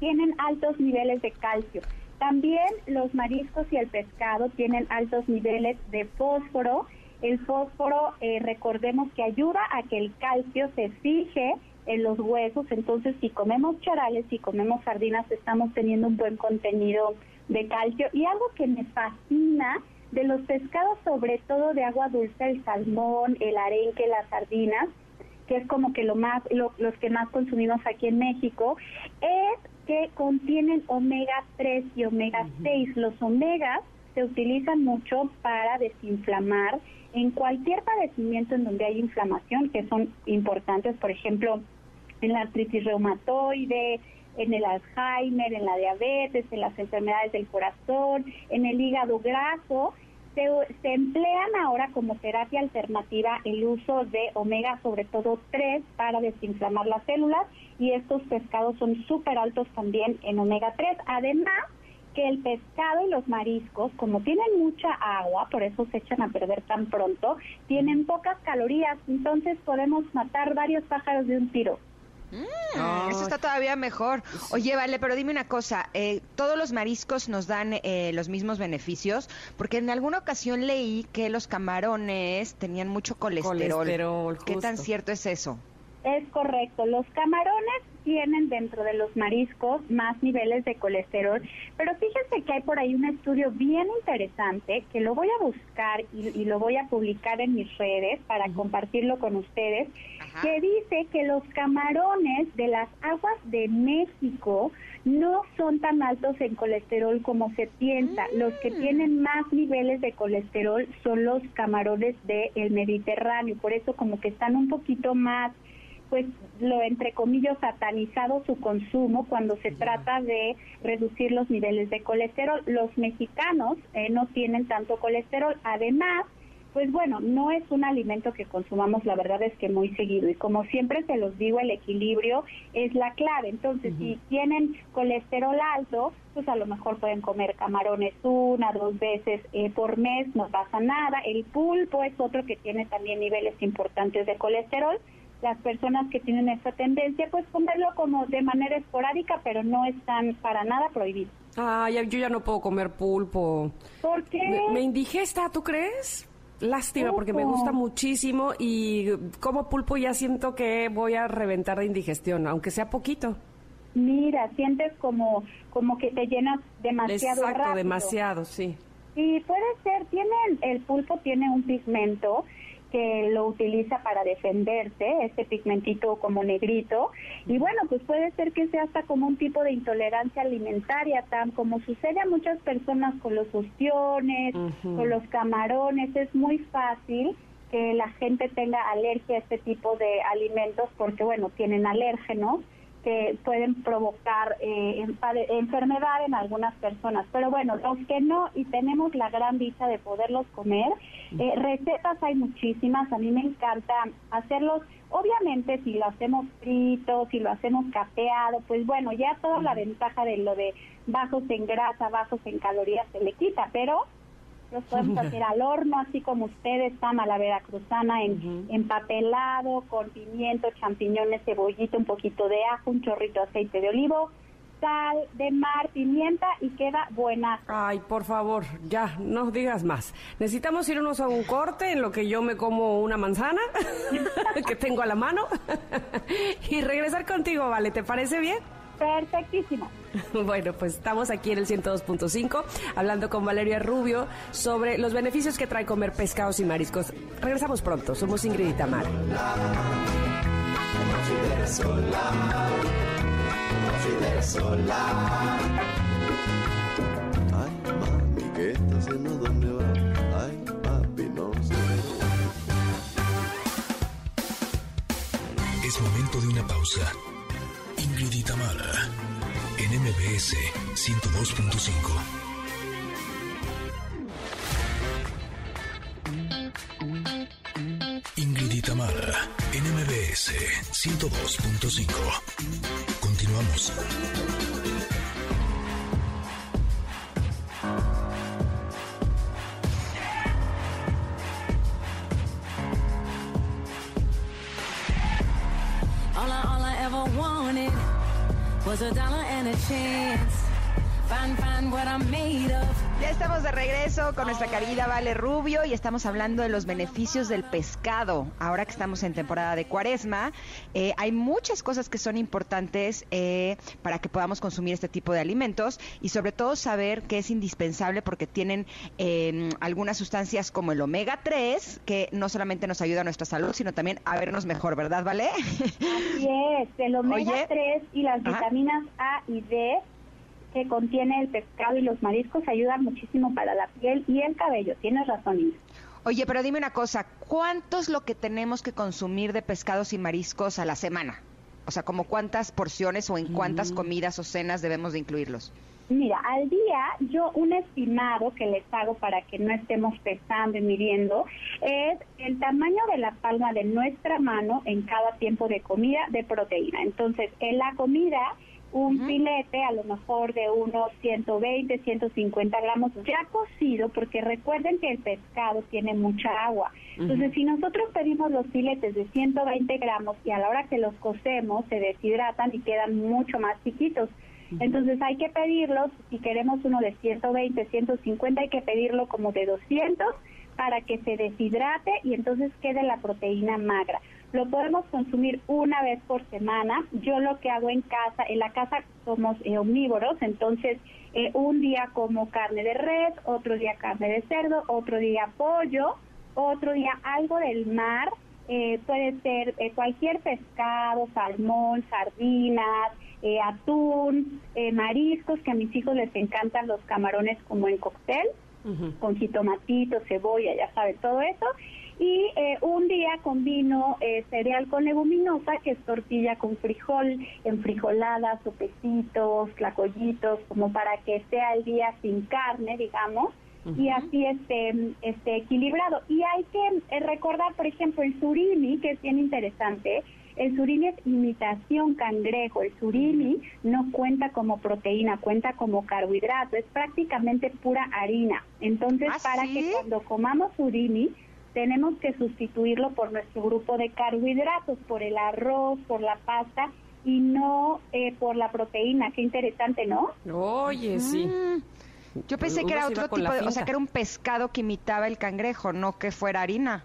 tienen altos niveles de calcio. También los mariscos y el pescado tienen altos niveles de fósforo. El fósforo, eh, recordemos que ayuda a que el calcio se fije en los huesos, entonces si comemos charales, si comemos sardinas, estamos teniendo un buen contenido de calcio. Y algo que me fascina de los pescados, sobre todo de agua dulce, el salmón, el arenque, las sardinas, que es como que lo más lo- los que más consumimos aquí en México, es que contienen omega 3 y omega 6. Los omegas se utilizan mucho para desinflamar en cualquier padecimiento en donde hay inflamación, que son importantes, por ejemplo, en la artritis reumatoide, en el Alzheimer, en la diabetes, en las enfermedades del corazón, en el hígado graso. Se, se emplean ahora como terapia alternativa el uso de omega, sobre todo 3, para desinflamar las células y estos pescados son súper altos también en omega 3. Además, que el pescado y los mariscos, como tienen mucha agua, por eso se echan a perder tan pronto, tienen pocas calorías, entonces podemos matar varios pájaros de un tiro. Mm, eso está todavía mejor. Oye, vale, pero dime una cosa, eh, ¿todos los mariscos nos dan eh, los mismos beneficios? Porque en alguna ocasión leí que los camarones tenían mucho colesterol. Colesterol, ¿Qué tan cierto es eso? Es correcto, los camarones tienen dentro de los mariscos más niveles de colesterol, pero fíjense que hay por ahí un estudio bien interesante que lo voy a buscar y, y lo voy a publicar en mis redes para compartirlo con ustedes, que dice que los camarones de las aguas de México no son tan altos en colesterol como se piensa. Los que tienen más niveles de colesterol son los camarones del Mediterráneo, por eso como que están un poquito más pues lo entre comillas satanizado su consumo cuando se trata de reducir los niveles de colesterol. Los mexicanos eh, no tienen tanto colesterol, además, pues bueno, no es un alimento que consumamos, la verdad es que muy seguido y como siempre se los digo, el equilibrio es la clave. Entonces, si tienen colesterol alto, pues a lo mejor pueden comer camarones una, dos veces eh, por mes, no pasa nada. El pulpo es otro que tiene también niveles importantes de colesterol las personas que tienen esta tendencia, pues comerlo como de manera esporádica, pero no están para nada prohibidos. Ay, ya- yo ya no puedo comer pulpo. ¿Por qué? Me, me indigesta, ¿tú crees? Lástima, porque me gusta muchísimo y como pulpo ya siento que voy a reventar de indigestión, aunque sea poquito. Mira, sientes como, como que te llenas demasiado Exacto, rápido. demasiado, sí. Sí, puede ser. Tienen, el pulpo tiene un pigmento que lo utiliza para defenderse, este pigmentito como negrito. Y bueno, pues puede ser que sea hasta como un tipo de intolerancia alimentaria, tan como sucede a muchas personas con los ostiones, con los camarones. Es muy fácil que la gente tenga alergia a este tipo de alimentos porque, bueno, tienen alérgenos que pueden provocar eh, enfermedad en algunas personas. Pero bueno, los que no y tenemos la gran dicha de poderlos comer, eh, recetas hay muchísimas. A mí me encanta hacerlos. Obviamente, si lo hacemos frito, si lo hacemos capeado, pues bueno, ya toda la ventaja de lo de bajos en grasa, bajos en calorías se le quita, pero los podemos hacer al horno, así como ustedes, Sama, la veracruzana, en empapelado, con pimiento, champiñones, cebollita, un poquito de ajo, un chorrito de aceite de olivo, sal de mar, pimienta y queda buena. Ay, por favor, ya, no digas más. Necesitamos irnos a un corte en lo que yo me como una manzana que tengo a la mano y regresar contigo, ¿vale? ¿Te parece bien? Perfectísimo. Bueno, pues estamos aquí en el 102.5 hablando con Valeria Rubio sobre los beneficios que trae comer pescados y mariscos. Regresamos pronto, somos Ingrid y Tamara. Ay, mami, ¿qué está haciendo? ¿Dónde va? Ay, papi, no sé. Es momento de una pausa. Ingrid y Tamara, en MBS 102.5. Ingrid y Tamara, en MBS 102.5. Continuamos. All I, all I ever wanted was a dollar and a chance. Ya estamos de regreso con nuestra querida Vale Rubio y estamos hablando de los beneficios del pescado. Ahora que estamos en temporada de cuaresma, eh, hay muchas cosas que son importantes eh, para que podamos consumir este tipo de alimentos y sobre todo saber que es indispensable porque tienen eh, algunas sustancias como el omega 3 que no solamente nos ayuda a nuestra salud, sino también a vernos mejor, ¿verdad, Vale? Así es, el omega Oye. 3 y las Ajá. vitaminas A y D que contiene el pescado y los mariscos ayudan muchísimo para la piel y el cabello. Tienes razón, Ingrid. Oye, pero dime una cosa, ¿cuánto es lo que tenemos que consumir de pescados y mariscos a la semana? O sea, como cuántas porciones o en cuántas comidas o cenas debemos de incluirlos. Mira, al día yo un estimado que les hago para que no estemos pesando y midiendo es el tamaño de la palma de nuestra mano en cada tiempo de comida de proteína. Entonces, en la comida un filete a lo mejor de unos 120, 150 gramos ya cocido, porque recuerden que el pescado tiene mucha agua. Entonces, si nosotros pedimos los filetes de 120 gramos y a la hora que los cocemos se deshidratan y quedan mucho más chiquitos. Entonces hay que pedirlos, si queremos uno de 120, 150, hay que pedirlo como de 200 para que se deshidrate y entonces quede la proteína magra. Lo podemos consumir una vez por semana. Yo lo que hago en casa, en la casa somos eh, omnívoros, entonces eh, un día como carne de res, otro día carne de cerdo, otro día pollo, otro día algo del mar, eh, puede ser cualquier pescado, salmón, sardinas, atún, mariscos, que a mis hijos les encantan los camarones como en cóctel, con jitomatito, cebolla, ya saben, todo eso. Y eh, un día combino eh, cereal con leguminosa, que es tortilla con frijol, enfrijolada, sopecitos, tlacoyitos, como para que sea el día sin carne, digamos, y así esté, esté equilibrado. Y hay que eh, recordar, por ejemplo, el surimi, que es bien interesante. El surimi es imitación cangrejo. El surimi no cuenta como proteína, cuenta como carbohidrato. Es prácticamente pura harina. Entonces, ¿Ah, para que cuando comamos surimi, tenemos que sustituirlo por nuestro grupo de carbohidratos, por el arroz, por la pasta y no eh, por la proteína. Qué interesante, ¿no? Oye, sí. Mm. Yo pensé que era otro tipo, de, o sea, que era un pescado que imitaba el cangrejo, no que fuera harina.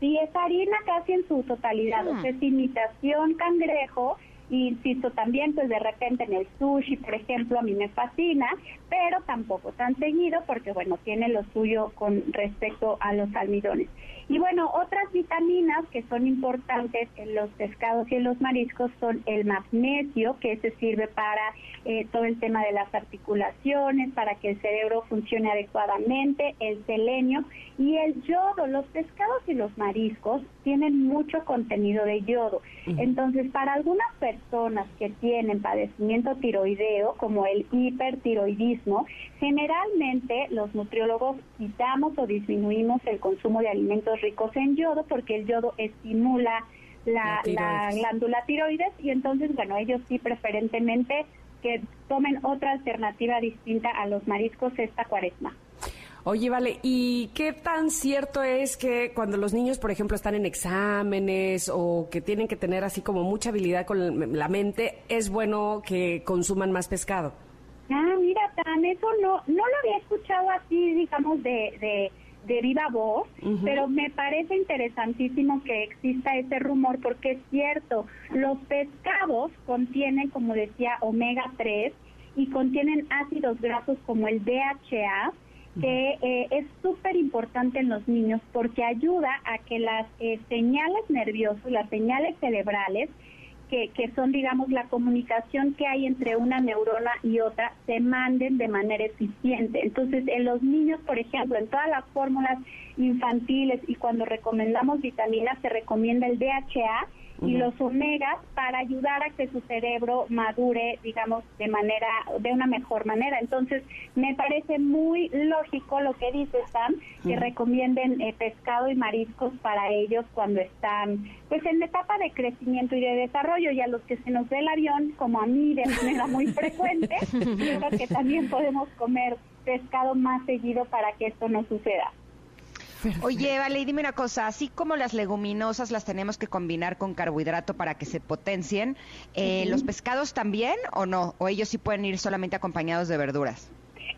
Sí, es harina casi en su totalidad, o sea, es imitación cangrejo. Insisto también, pues de repente en el sushi, por ejemplo, a mí me fascina, pero tampoco tan seguido porque, bueno, tiene lo suyo con respecto a los almidones. Y bueno, otras vitaminas que son importantes en los pescados y en los mariscos son el magnesio, que se sirve para eh, todo el tema de las articulaciones, para que el cerebro funcione adecuadamente, el selenio y el yodo. Los pescados y los mariscos tienen mucho contenido de yodo. Entonces, para algunas personas que tienen padecimiento tiroideo, como el hipertiroidismo, generalmente los nutriólogos quitamos o disminuimos el consumo de alimentos ricos en yodo porque el yodo estimula la, La la tiroides. glándula tiroides y entonces, bueno, ellos sí preferentemente que tomen otra alternativa distinta a los mariscos esta cuaresma. Oye, vale, ¿y qué tan cierto es que cuando los niños, por ejemplo, están en exámenes o que tienen que tener así como mucha habilidad con la mente, es bueno que consuman más pescado? Ah, mira, Tan, eso no, no lo había escuchado así, digamos, de, de, de viva voz, pero me parece interesantísimo que exista ese rumor porque es cierto, los pescados contienen, como decía, omega 3 y contienen ácidos grasos como el DHA, que eh, es súper importante en los niños porque ayuda a que las eh, señales nerviosas, las señales cerebrales, que, que son, digamos, la comunicación que hay entre una neurona y otra, se manden de manera eficiente. Entonces, en los niños, por ejemplo, en todas las fórmulas infantiles y cuando recomendamos vitaminas, se recomienda el DHA y los omegas para ayudar a que su cerebro madure, digamos, de manera, de una mejor manera. Entonces, me parece muy lógico lo que dice Sam, que recomienden eh, pescado y mariscos para ellos cuando están, pues, en la etapa de crecimiento y de desarrollo. Y a los que se nos ve el avión, como a mí de manera muy frecuente, yo creo que también podemos comer pescado más seguido para que esto no suceda. Oye, vale, y dime una cosa, así como las leguminosas las tenemos que combinar con carbohidrato para que se potencien, eh, ¿los pescados también o no? ¿O ellos sí pueden ir solamente acompañados de verduras?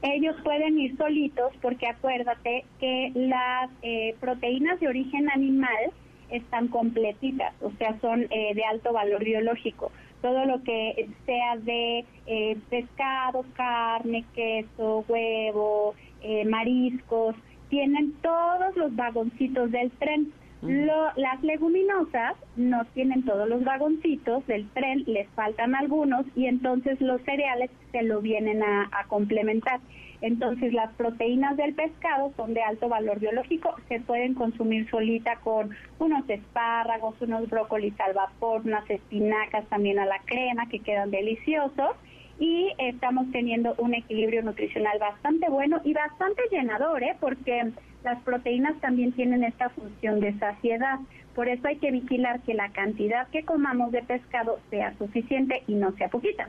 ellos pueden ir solitos porque acuérdate que las eh, proteínas de origen animal están completitas, o sea, son eh, de alto valor biológico. Todo lo que sea de eh, pescado, carne, queso, huevo, eh, mariscos, tienen todos los vagoncitos del tren. Lo- las leguminosas no tienen todos los vagoncitos del tren, les faltan algunos y entonces los cereales se lo vienen a, a complementar. Entonces las proteínas del pescado son de alto valor biológico, se pueden consumir solita con unos espárragos, unos brócolis al vapor, unas espinacas también a la crema que quedan deliciosos y estamos teniendo un equilibrio nutricional bastante bueno y bastante llenador, ¿eh? porque las proteínas también tienen esta función de saciedad. Por eso hay que vigilar que la cantidad que comamos de pescado sea suficiente y no sea poquita.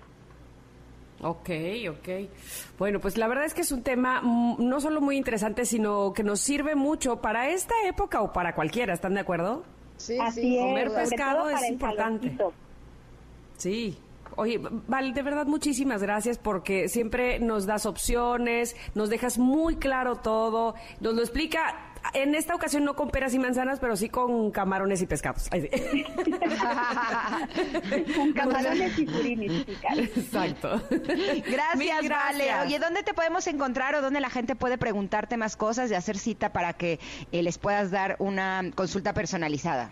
Ok, ok. Bueno, pues la verdad es que es un tema mm, no solo muy interesante, sino que nos sirve mucho para esta época o para cualquiera, ¿están de acuerdo? Sí, Así sí. es, Comer pescado es importante. calorcito. Sí. Oye, Val, de verdad muchísimas gracias porque siempre nos das opciones, nos dejas muy claro todo, nos lo explica. En esta ocasión no con peras y manzanas, pero sí con camarones y pescados. Ay, sí. Con camarones y chicas. Exacto. Gracias, Mil Vale. gracias. Oye, ¿dónde te podemos encontrar o dónde la gente puede preguntarte más cosas y hacer cita para que eh, les puedas dar una consulta personalizada?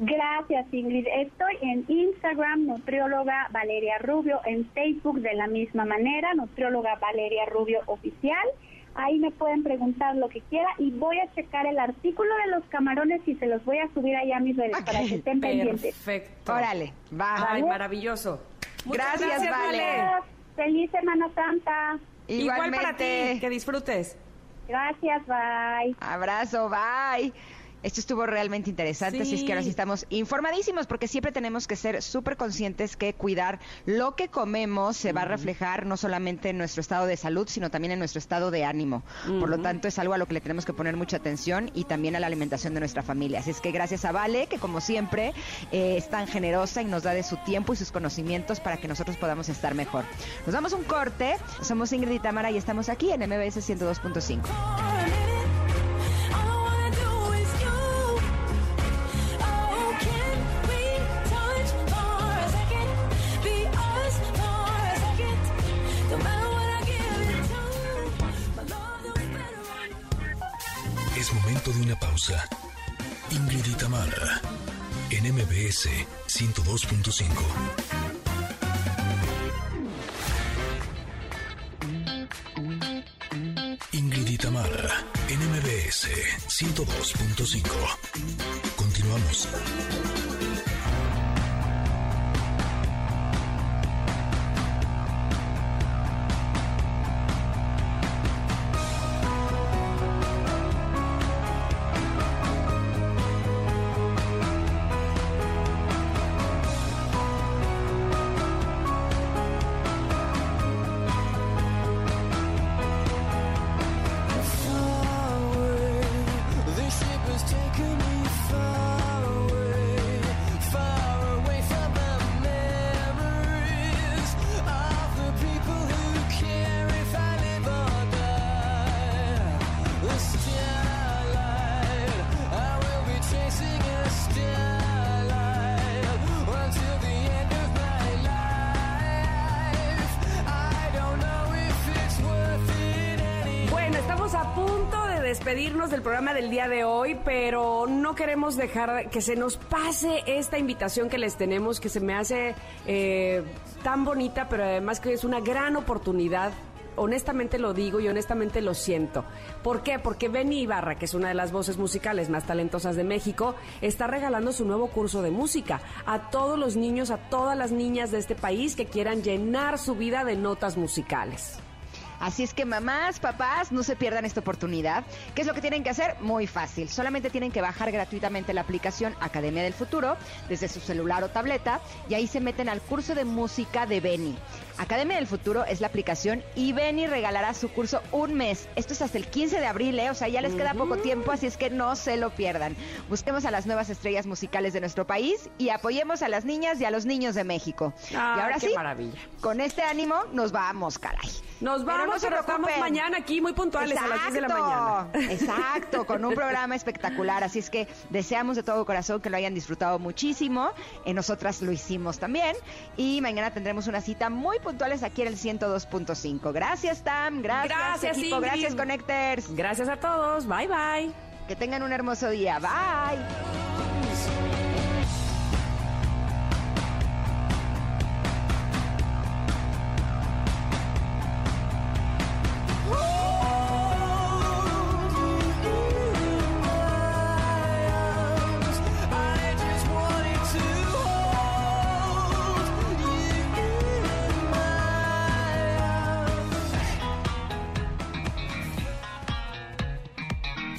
Gracias, Ingrid. Estoy en Instagram, nutrióloga Valeria Rubio, en Facebook de la misma manera, nutrióloga Valeria Rubio Oficial. Ahí me pueden preguntar lo que quiera y voy a checar el artículo de los camarones y se los voy a subir allá a mis redes para que estén pendientes. Perfecto. Órale, va. Ay, maravilloso. Muchas Gracias, Vale. Gracias. Feliz Semana Santa. Igual para ti, que disfrutes. Gracias, bye. Abrazo, bye. Esto estuvo realmente interesante, así es que ahora sí Sí. estamos informadísimos porque siempre tenemos que ser súper conscientes que cuidar lo que comemos se va a reflejar no solamente en nuestro estado de salud, sino también en nuestro estado de ánimo. Por lo tanto, es algo a lo que le tenemos que poner mucha atención y también a la alimentación de nuestra familia. Así es que gracias a Vale, que como siempre eh, es tan generosa y nos da de su tiempo y sus conocimientos para que nosotros podamos estar mejor. Nos damos un corte, somos Ingrid y Tamara y estamos aquí en MBS 102.5. momento de una pausa. Ingrid Tamara, en MBS 102.5. Ingrid y Tamara, en MBS 102.5. Continuamos. Despedirnos del programa del día de hoy, pero no queremos dejar que se nos pase esta invitación que les tenemos, que se me hace eh, tan bonita, pero además que es una gran oportunidad. Honestamente lo digo y honestamente lo siento. ¿Por qué? Porque Benny Ibarra, que es una de las voces musicales más talentosas de México, está regalando su nuevo curso de música a todos los niños, a todas las niñas de este país que quieran llenar su vida de notas musicales. Así es que mamás, papás, no se pierdan esta oportunidad. ¿Qué es lo que tienen que hacer? Muy fácil. Solamente tienen que bajar gratuitamente la aplicación Academia del Futuro desde su celular o tableta y ahí se meten al curso de música de Beni. Academia del Futuro es la aplicación y Beni regalará su curso un mes. Esto es hasta el 15 de abril, ¿eh? o sea, ya les queda poco tiempo, así es que no se lo pierdan. Busquemos a las nuevas estrellas musicales de nuestro país y apoyemos a las niñas y a los niños de México. y Ay, ahora qué sí, maravilla. con este ánimo nos vamos, caray. Nos Pero vamos, no se pero estamos preocupen. mañana aquí muy puntuales a las 10 de la mañana. Exacto, con un programa espectacular. Así es que deseamos de todo corazón que lo hayan disfrutado muchísimo. Eh, nosotras lo hicimos también. Y mañana tendremos una cita muy puntuales aquí en el 102.5. Gracias, Tam. Gracias, Gracias, equipo. Ingrid. Gracias, Connectors. Gracias a todos. Bye, bye. Que tengan un hermoso día. Bye. I